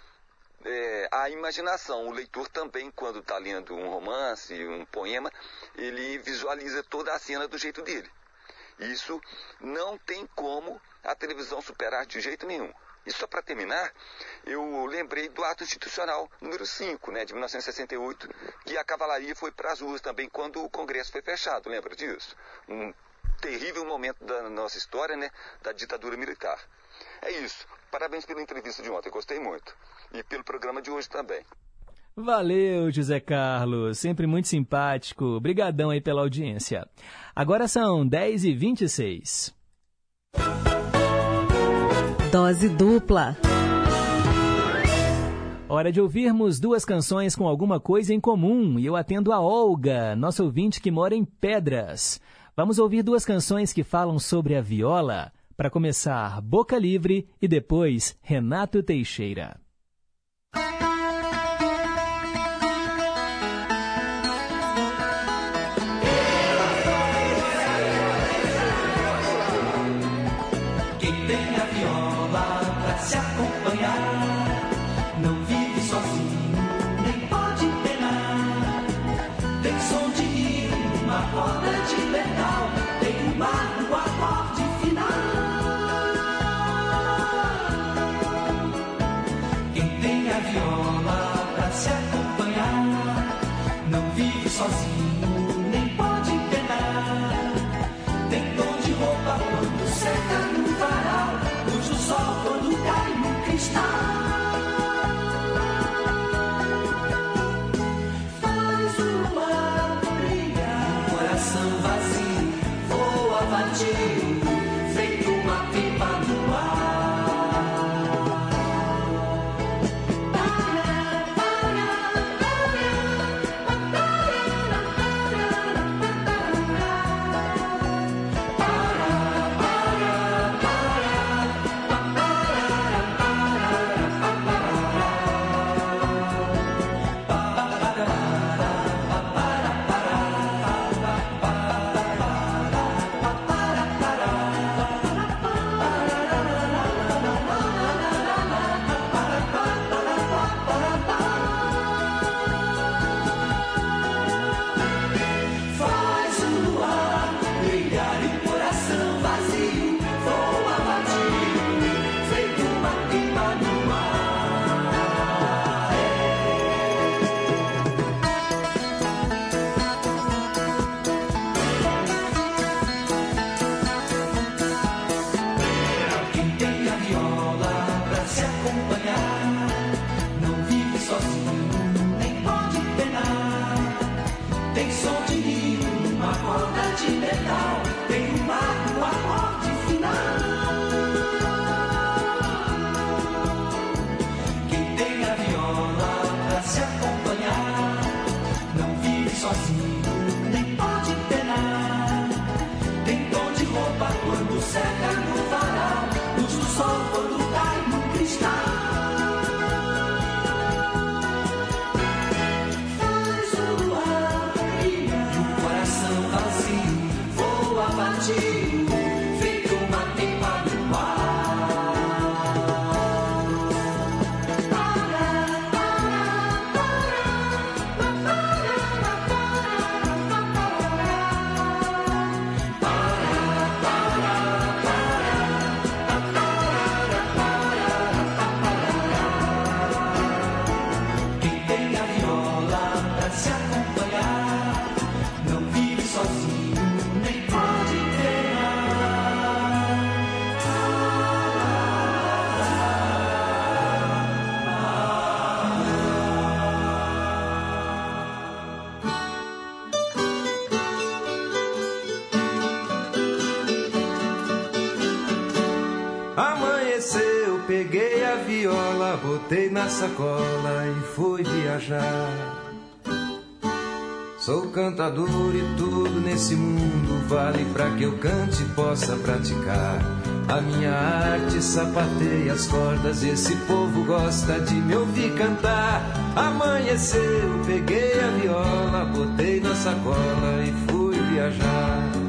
Speaker 24: é, a imaginação. O leitor também, quando está lendo um romance, um poema, ele visualiza toda a cena do jeito dele. Isso não tem como a televisão superar de jeito nenhum. E só para terminar, eu lembrei do ato institucional número 5, né, de 1968, que a cavalaria foi para as ruas também quando o Congresso foi fechado, lembra disso? Um terrível momento da nossa história, né, da ditadura militar. É isso. Parabéns pela entrevista de ontem, gostei muito. E pelo programa de hoje também.
Speaker 1: Valeu, José Carlos, sempre muito simpático. Obrigadão aí pela audiência. Agora são 10h26.
Speaker 25: Dose dupla.
Speaker 1: Hora de ouvirmos duas canções com alguma coisa em comum e eu atendo a Olga, nosso ouvinte que mora em Pedras. Vamos ouvir duas canções que falam sobre a viola. Para começar, Boca Livre e depois Renato Teixeira.
Speaker 11: Botei na sacola e fui viajar. Sou cantador e tudo nesse mundo vale pra que eu cante e possa praticar. A minha arte sapateia as cordas, esse povo gosta de me ouvir cantar. Amanheceu, peguei a viola, botei na sacola e fui viajar.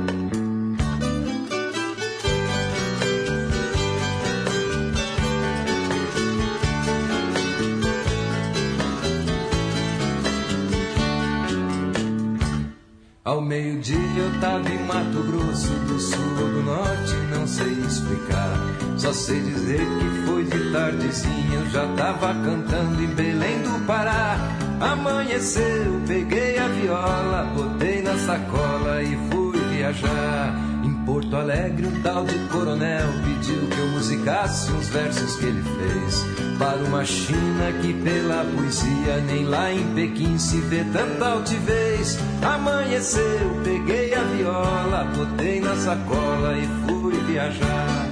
Speaker 11: Ao meio-dia eu tava em Mato Grosso, do sul ou do norte, não sei explicar. Só sei dizer que foi de tardezinha, eu já tava cantando em Belém do Pará. Amanheceu, peguei a viola, botei na sacola e fui viajar. Porto Alegre, um tal de coronel pediu que eu musicasse uns versos que ele fez. Para uma China que pela poesia nem lá em Pequim se vê tanta altivez. Amanheceu, peguei a viola, botei na sacola e fui viajar.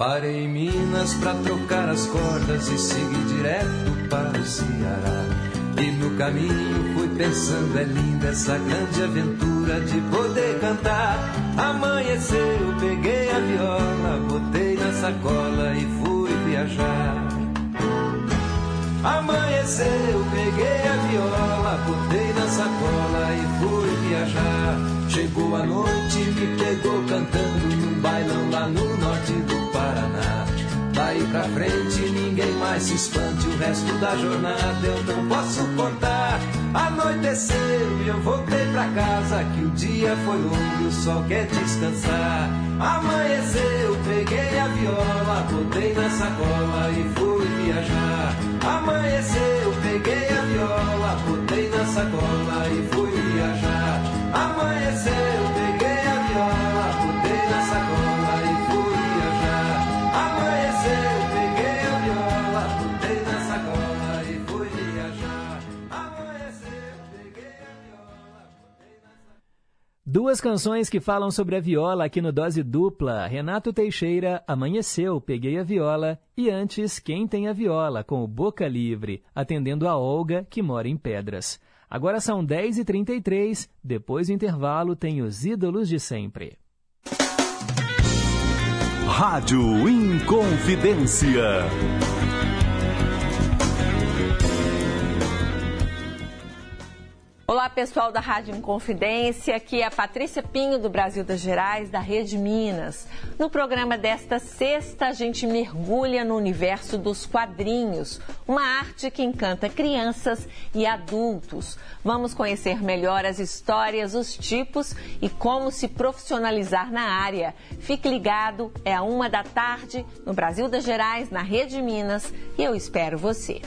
Speaker 11: Parei em Minas pra trocar as cordas e segui direto para o Ceará. E no caminho fui pensando, é linda essa grande aventura de poder cantar. Amanheceu, peguei a viola, botei na sacola e fui viajar. Amanheceu, peguei a viola, botei na sacola e fui viajar. Chegou a noite, me pegou cantando num bailão lá no norte do Paraná. Daí pra frente ninguém mais se espante, o resto da jornada eu não posso contar. Anoiteceu e eu voltei pra casa, que o dia foi longo e o sol quer descansar. Amanheceu, peguei a viola, botei na sacola e fui viajar. Amanheceu, peguei a viola, botei na sacola e fui viajar. Amanheceu, peguei
Speaker 1: Duas canções que falam sobre a viola aqui no Dose Dupla. Renato Teixeira, Amanheceu, Peguei a Viola. E antes, Quem Tem a Viola, com o Boca Livre, atendendo a Olga, que mora em Pedras. Agora são 10h33, depois do intervalo tem os ídolos de sempre.
Speaker 7: Rádio Inconfidência.
Speaker 26: Olá, pessoal da Rádio Inconfidência. Aqui é a Patrícia Pinho, do Brasil das Gerais, da Rede Minas. No programa desta sexta, a gente mergulha no universo dos quadrinhos, uma arte que encanta crianças e adultos. Vamos conhecer melhor as histórias, os tipos e como se profissionalizar na área. Fique ligado, é a uma da tarde, no Brasil das Gerais, na Rede Minas, e eu espero você.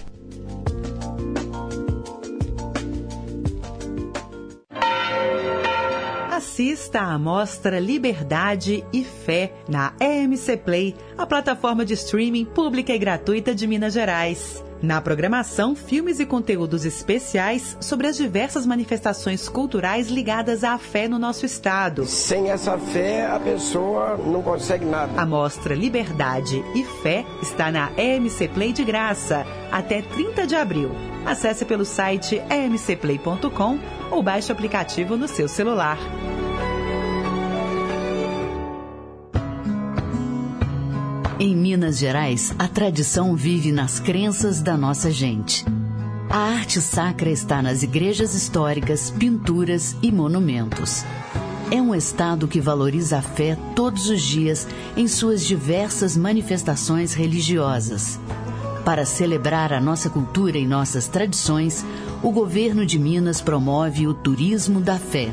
Speaker 26: Assista à mostra Liberdade e Fé na EMC Play, a plataforma de streaming pública e gratuita de Minas Gerais. Na programação, filmes e conteúdos especiais sobre as diversas manifestações culturais ligadas à fé no nosso estado.
Speaker 27: Sem essa fé, a pessoa não consegue nada.
Speaker 26: A mostra Liberdade e Fé está na EMC Play de graça até 30 de abril. Acesse pelo site emcplay.com ou baixe o aplicativo no seu celular.
Speaker 9: Em Minas Gerais, a tradição vive nas crenças da nossa gente. A arte sacra está nas igrejas históricas, pinturas e monumentos. É um estado que valoriza a fé todos os dias em suas diversas manifestações religiosas. Para celebrar a nossa cultura e nossas tradições, o governo de Minas promove o turismo da fé.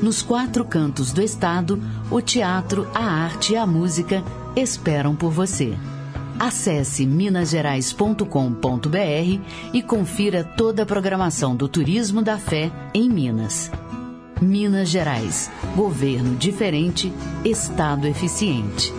Speaker 9: Nos quatro cantos do estado, o teatro, a arte e a música esperam por você. Acesse minasgerais.com.br e confira toda a programação do Turismo da Fé em Minas. Minas Gerais. Governo diferente, Estado eficiente.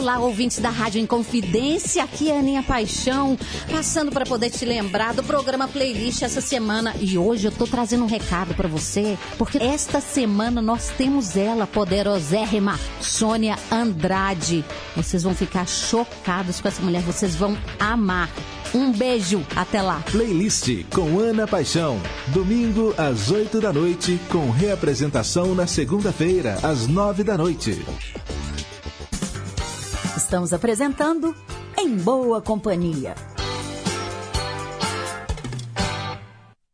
Speaker 28: Olá, ouvintes da Rádio Inconfidência, aqui é a Aninha Paixão, passando para poder te lembrar do programa Playlist essa semana. E hoje eu tô trazendo um recado para você, porque esta semana nós temos ela, poderosérrima, Sônia Andrade. Vocês vão ficar chocados com essa mulher, vocês vão amar. Um beijo, até lá.
Speaker 29: Playlist com Ana Paixão. Domingo às 8 da noite, com reapresentação na segunda-feira, às 9 da noite.
Speaker 28: Estamos apresentando Em Boa Companhia.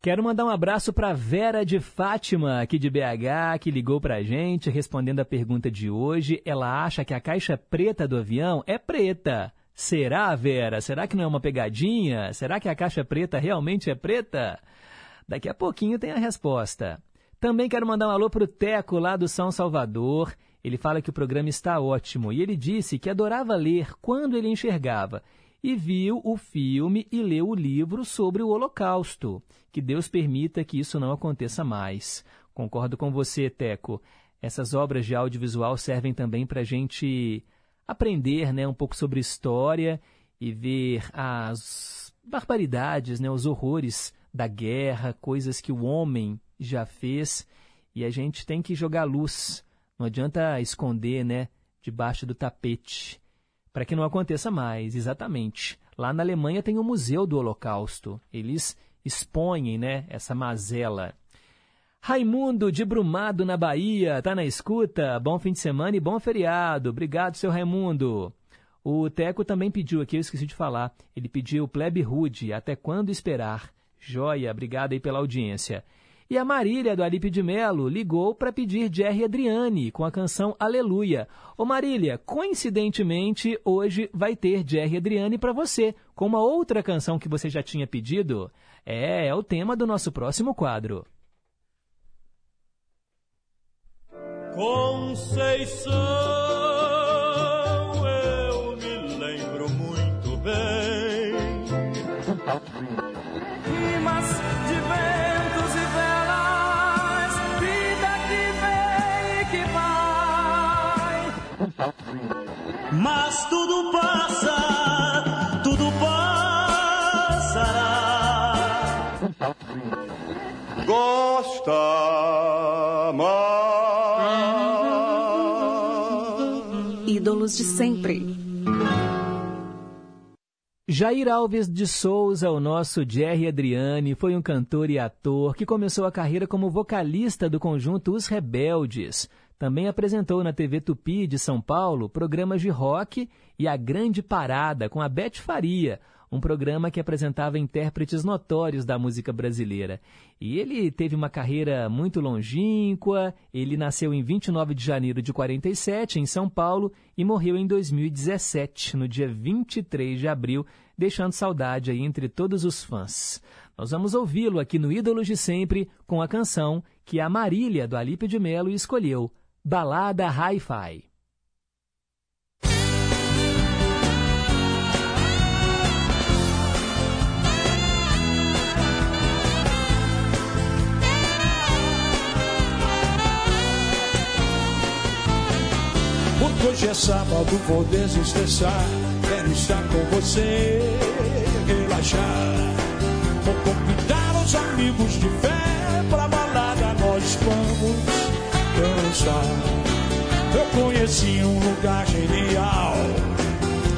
Speaker 1: Quero mandar um abraço para Vera de Fátima, aqui de BH, que ligou para a gente respondendo a pergunta de hoje. Ela acha que a caixa preta do avião é preta. Será, Vera? Será que não é uma pegadinha? Será que a caixa preta realmente é preta? Daqui a pouquinho tem a resposta. Também quero mandar um alô para o Teco, lá do São Salvador. Ele fala que o programa está ótimo e ele disse que adorava ler quando ele enxergava e viu o filme e leu o livro sobre o Holocausto. Que Deus permita que isso não aconteça mais. Concordo com você, Teco. Essas obras de audiovisual servem também para a gente aprender né, um pouco sobre história e ver as barbaridades, né, os horrores da guerra, coisas que o homem já fez. E a gente tem que jogar luz não adianta esconder, né, debaixo do tapete, para que não aconteça mais, exatamente. Lá na Alemanha tem o Museu do Holocausto. Eles expõem, né, essa mazela. Raimundo de Brumado na Bahia, tá na escuta? Bom fim de semana e bom feriado. Obrigado, seu Raimundo. O Teco também pediu aqui, eu esqueci de falar. Ele pediu Plebe Rude, até quando esperar? Joia, obrigado aí pela audiência. E a Marília, do Alipe de Melo, ligou para pedir Jerry Adriane com a canção Aleluia. Ô Marília, coincidentemente, hoje vai ter Jerry Adriane para você, com uma outra canção que você já tinha pedido. É, é o tema do nosso próximo quadro.
Speaker 5: Conceição, eu me lembro muito bem. Mas tudo passa, tudo passará. Gosta mais.
Speaker 25: Ídolos de sempre.
Speaker 1: Jair Alves de Souza, o nosso Jerry Adriane, foi um cantor e ator que começou a carreira como vocalista do conjunto Os Rebeldes. Também apresentou na TV Tupi de São Paulo programas de rock e A Grande Parada com a Beth Faria, um programa que apresentava intérpretes notórios da música brasileira. E ele teve uma carreira muito longínqua, ele nasceu em 29 de janeiro de 47 em São Paulo e morreu em 2017, no dia 23 de abril, deixando saudade aí entre todos os fãs. Nós vamos ouvi-lo aqui no Ídolos de Sempre com a canção que a Marília do Alipe de Melo escolheu, Balada Hi-Fi.
Speaker 30: Porque hoje é sábado, vou desestressar. Quero estar com você, relaxar. Vou convidar os amigos de fé. Eu conheci um lugar genial.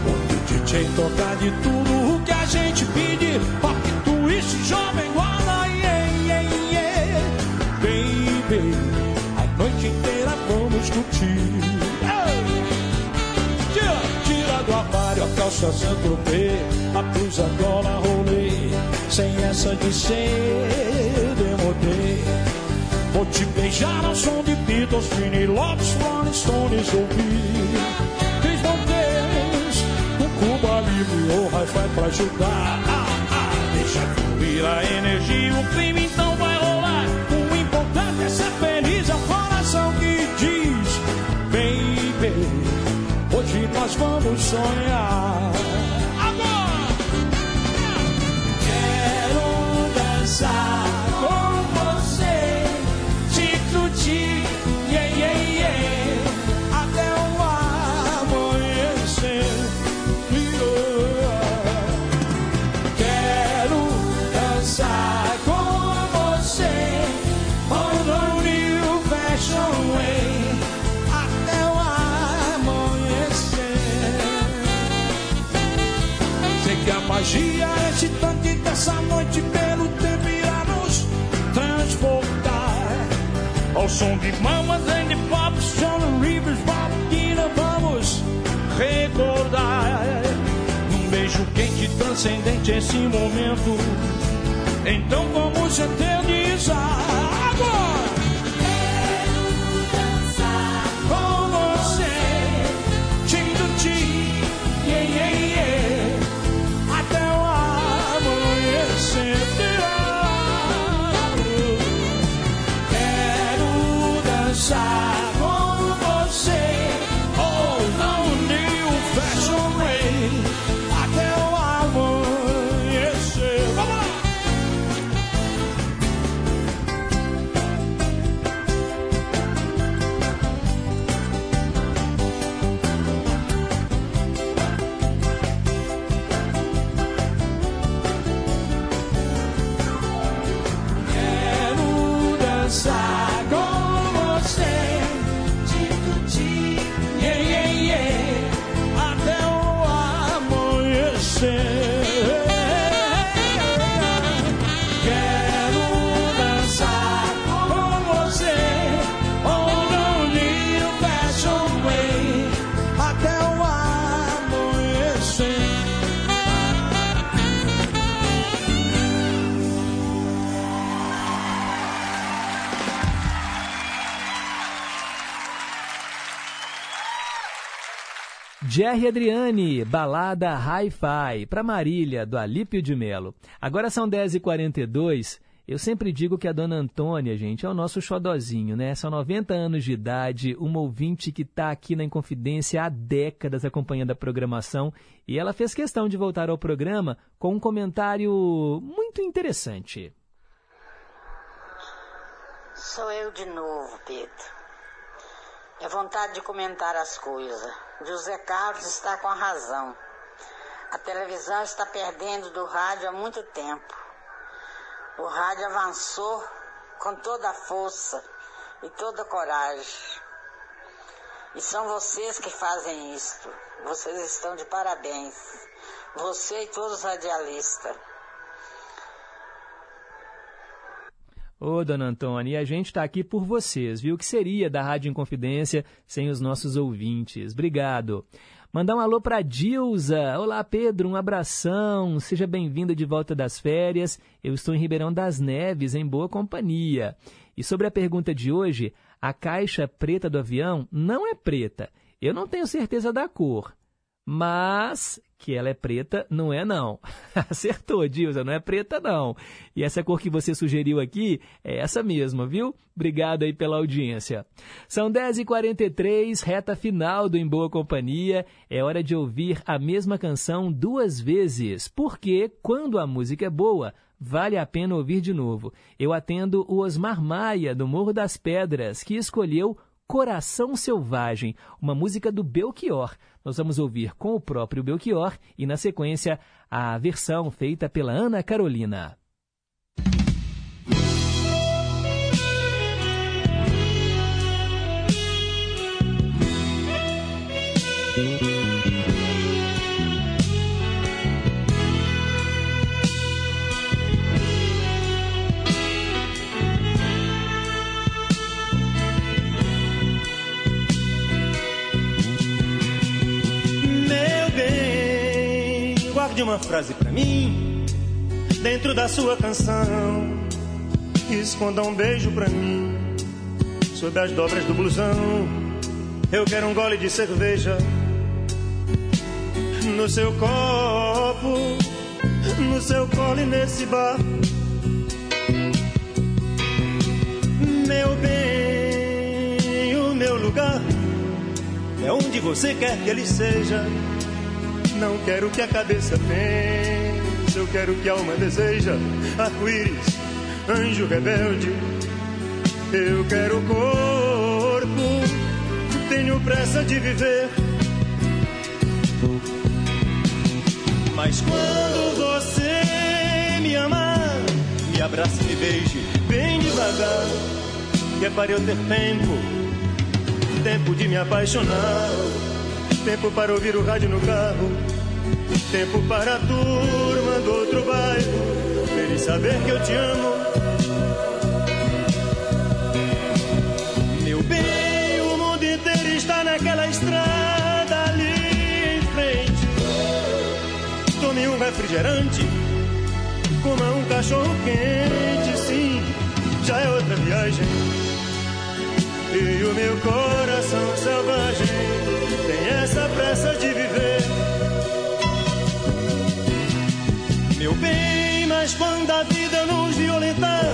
Speaker 30: Onde o DJ toca de tudo o que a gente pede. Rock, twist, jovem guarda, yeah, yeah, yeah. Baby, a noite inteira vamos curtir. Tira do armário a calça Saint-Tropez, a blusa gola rolê, sem essa de ser demodê. Vou te beijar ao som de Beatles, Trini Lopes, Rolling Stones, ouvir. Cris Montes, um Cuba Livre ou Hi-Fi pra ajudar. Ah, ah, deixa fluir a energia, o crime então vai rolar. O importante é ser feliz, é o coração que diz: Baby, hoje nós vamos sonhar. Agora! Quero dançar dessa noite pelo tempo irá nos transportar. Ao som de mamas and pops, John Rivers, Bob Dylan, vamos recordar. Num beijo quente, transcendente esse momento. Então vamos eternizar agora.
Speaker 1: Jerry Adriane, balada Hi-Fi, para Marília, do Alípio de Melo. Agora são 10h42. Eu sempre digo que a dona Antônia, gente, é o nosso xodozinho, né? São 90 anos de idade, uma ouvinte que está aqui na Inconfidência há décadas acompanhando a programação e ela fez questão de voltar ao programa com um comentário muito interessante.
Speaker 21: Sou eu de novo, Pedro. É vontade de comentar as coisas. José Carlos está com a razão. A televisão está perdendo do rádio há muito tempo. O rádio avançou com toda a força e toda a coragem. E são vocês que fazem isto. Vocês estão de parabéns. Você e todos os radialistas.
Speaker 1: Ô, dona Antônia, e a gente está aqui por vocês, viu? O que seria da Rádio Inconfidência sem os nossos ouvintes? Obrigado. Mandar um alô para Dilza. Olá, Pedro, um abração. Seja bem-vinda de volta das férias. Eu estou em Ribeirão das Neves, em boa companhia. E sobre a pergunta de hoje, a caixa preta do avião não é preta. Eu não tenho certeza da cor, mas que ela é preta não é não. Acertou, Dilza, não é preta não. E essa cor que você sugeriu aqui é essa mesma, viu? Obrigado aí pela audiência. São 10h43, reta final do Em Boa Companhia. É hora de ouvir a mesma canção duas vezes, porque quando a música é boa, vale a pena ouvir de novo. Eu atendo o Osmar Maia, do Morro das Pedras, que escolheu Coração Selvagem, uma música do Belchior. Nós vamos ouvir com o próprio Belchior e, na sequência, a versão feita pela Ana Carolina.
Speaker 20: Guarde uma frase pra mim dentro da sua canção. Esconda um beijo pra mim sob as dobras do blusão. Eu quero um gole de cerveja no seu copo, no seu colo e nesse bar. Meu bem, o meu lugar é onde você quer que ele seja. Não quero que a cabeça pense, eu quero que a alma deseja. Arco-íris, anjo rebelde, eu quero corpo, tenho pressa de viver. Mas quando você me amar, me abrace, me beije bem devagar, que é para eu ter tempo tempo de me apaixonar, tempo para ouvir o rádio no carro, tempo para a turma do outro bairro, feliz saber que eu te amo. Meu bem, o mundo inteiro está naquela estrada ali em frente. Tome um refrigerante, coma um cachorro quente, sim, já é outra viagem. E o meu coração selvagem tem essa pressa de viver. Meu bem, mas quando a vida nos violentar,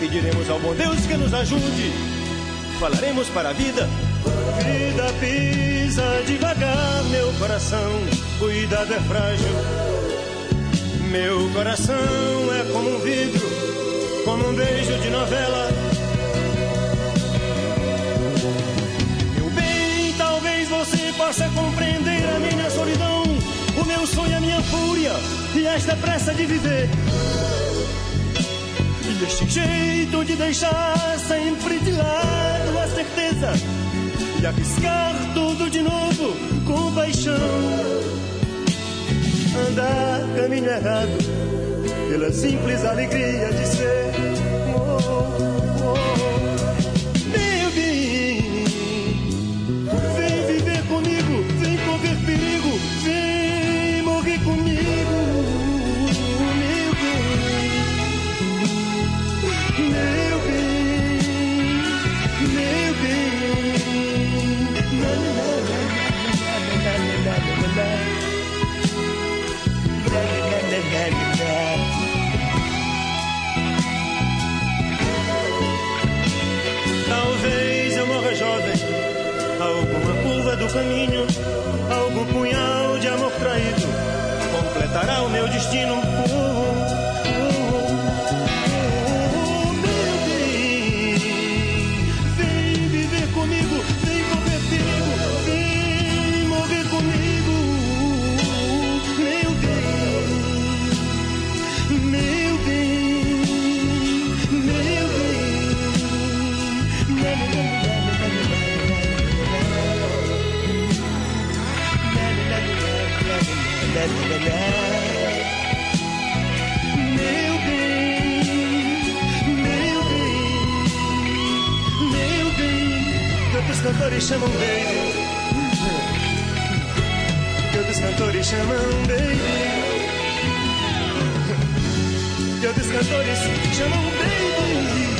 Speaker 20: pediremos ao bom Deus que nos ajude. Falaremos para a vida. Vida pisa devagar, meu coração, cuidado é frágil. Meu coração é como um vidro, como um beijo de novela. Possa compreender a minha solidão, o meu sonho, a minha fúria e esta pressa de viver. E este jeito de deixar sempre de lado a certeza e arriscar tudo de novo com paixão. Andar caminho errado pela simples alegria de ser. Curva cantores chamam baby, que outros cantores chamam baby, que outros cantores chamam baby,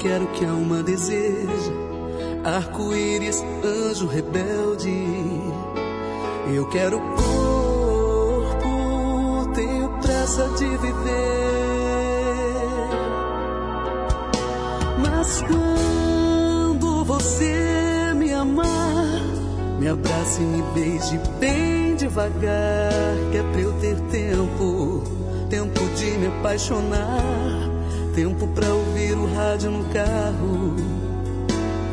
Speaker 31: Quero que a alma deseja. Arco-íris, anjo rebelde. Eu quero corpo, tenho pressa de viver. Mas quando você me amar, me abrace e me beije bem devagar, que é pra eu ter tempo, tempo de me apaixonar, tempo pra ouvir o rádio no carro,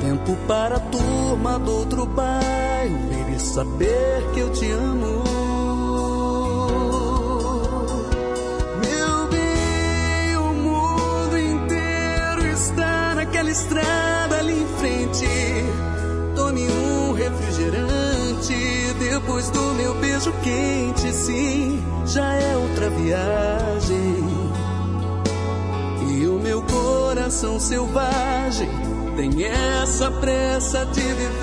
Speaker 31: tempo para a turma do outro bairro ver e saber que eu te amo. Meu bem, o mundo inteiro está naquela estrada ali em frente. Tome um refrigerante depois do meu beijo quente, sim, já é outra viagem. Coração selvagem tem essa pressa de viver.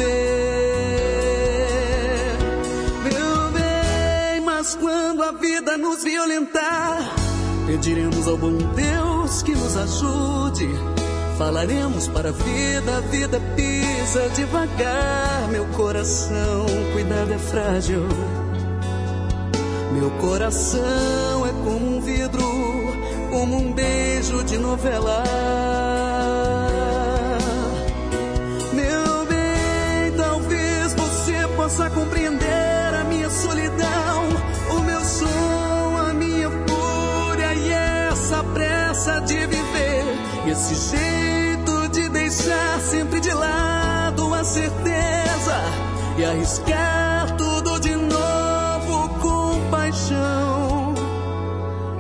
Speaker 31: Meu bem, mas quando a vida nos violentar, pediremos ao bom Deus que nos ajude. Falaremos para a vida, a vida pisa devagar. Meu coração, cuidado é frágil. Meu coração é como um vidro, como um beijo de novela. Arriscar tudo de novo com paixão.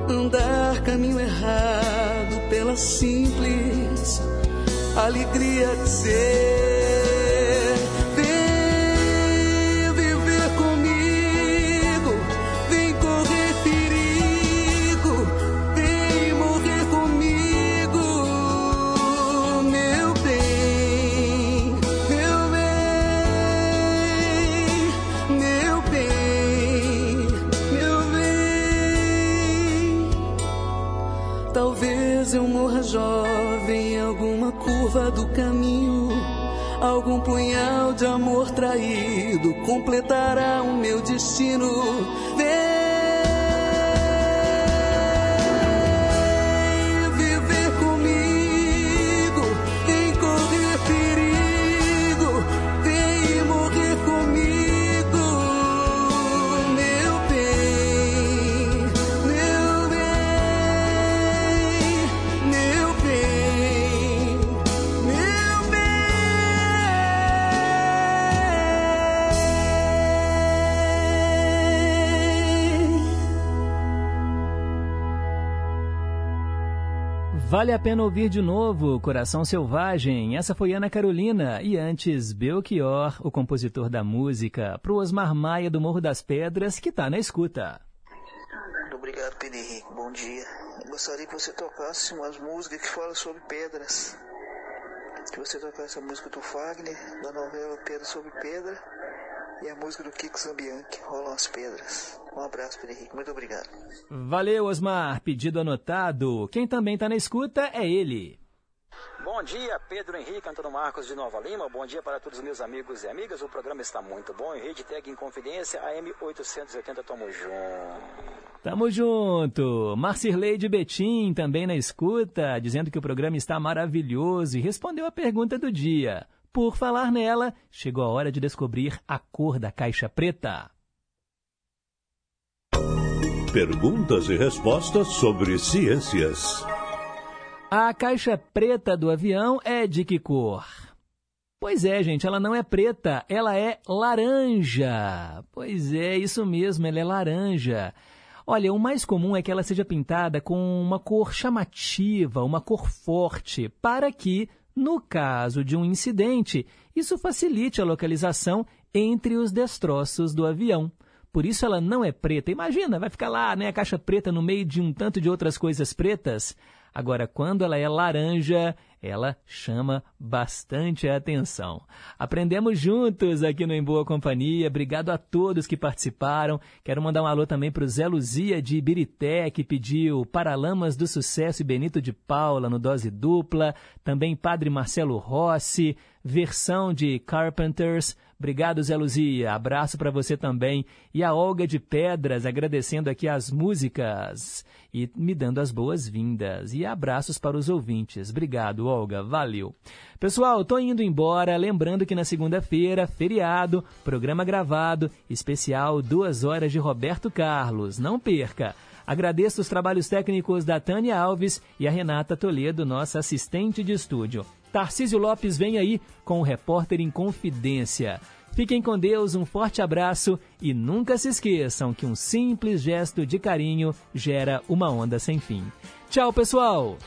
Speaker 31: Andar caminho errado pela simples alegria de ser. Morra jovem em alguma curva do caminho. Algum punhal de amor traído completará o meu destino.
Speaker 1: Vale a pena ouvir de novo Coração Selvagem. Essa foi Ana Carolina. E antes, Belchior, o compositor da música, pro Osmar Maia do Morro das Pedras, que tá na escuta.
Speaker 32: Obrigado, Pedro Henrique. Bom dia. Eu gostaria que você tocasse umas músicas que falam sobre pedras. Que você tocasse a música do Fagner, da novela Pedra sobre Pedra, e a música do Kiko Zambianchi, Rolam as Pedras. Um abraço, Pedro Henrique. Muito obrigado.
Speaker 1: Valeu, Osmar. Pedido anotado. Quem também tá na escuta é ele.
Speaker 33: Bom dia, Pedro Henrique Antônio Marcos de Nova Lima. Bom dia para todos os meus amigos e amigas. O programa está muito bom. Rede Tag em Confidência, AM 880. Tamo junto.
Speaker 1: Tamo junto. Marcirlei de Betim também na escuta, dizendo que o programa está maravilhoso e respondeu a pergunta do dia. Por falar nela, chegou a hora de descobrir a cor da caixa preta.
Speaker 3: Perguntas e respostas sobre ciências.
Speaker 1: A caixa preta do avião é de que cor? Pois é, gente, ela não é preta, ela é laranja. Pois é, isso mesmo, ela é laranja. Olha, o mais comum é que ela seja pintada com uma cor chamativa, uma cor forte, para que, no caso de um incidente, isso facilite a localização entre os destroços do avião. Por isso ela não é preta. Imagina, vai ficar lá, né, a caixa preta no meio de um tanto de outras coisas pretas. Agora, quando ela é laranja, ela chama bastante a atenção. Aprendemos juntos aqui no Em Boa Companhia. Obrigado a todos que participaram. Quero mandar um alô também para o Zé Luzia de Ibirité, que pediu Paralamas do Sucesso e Benito de Paula no Dose Dupla. Também Padre Marcelo Rossi, versão de Carpenters. Obrigado, Zé Luzia. Abraço para você também. E a Olga de Pedras, agradecendo aqui as músicas e me dando as boas-vindas. E abraços para os ouvintes. Obrigado, Olga. Valeu. Pessoal, tô indo embora. Lembrando que na segunda-feira, feriado, programa gravado, especial Duas Horas de Roberto Carlos. Não perca. Agradeço os trabalhos técnicos da Tânia Alves e a Renata Toledo, nossa assistente de estúdio. Tarcísio Lopes vem aí com o Repórter em Confidência. Fiquem com Deus, um forte abraço e nunca se esqueçam que um simples gesto de carinho gera uma onda sem fim. Tchau, pessoal!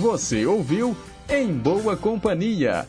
Speaker 34: Você ouviu Em Boa Companhia.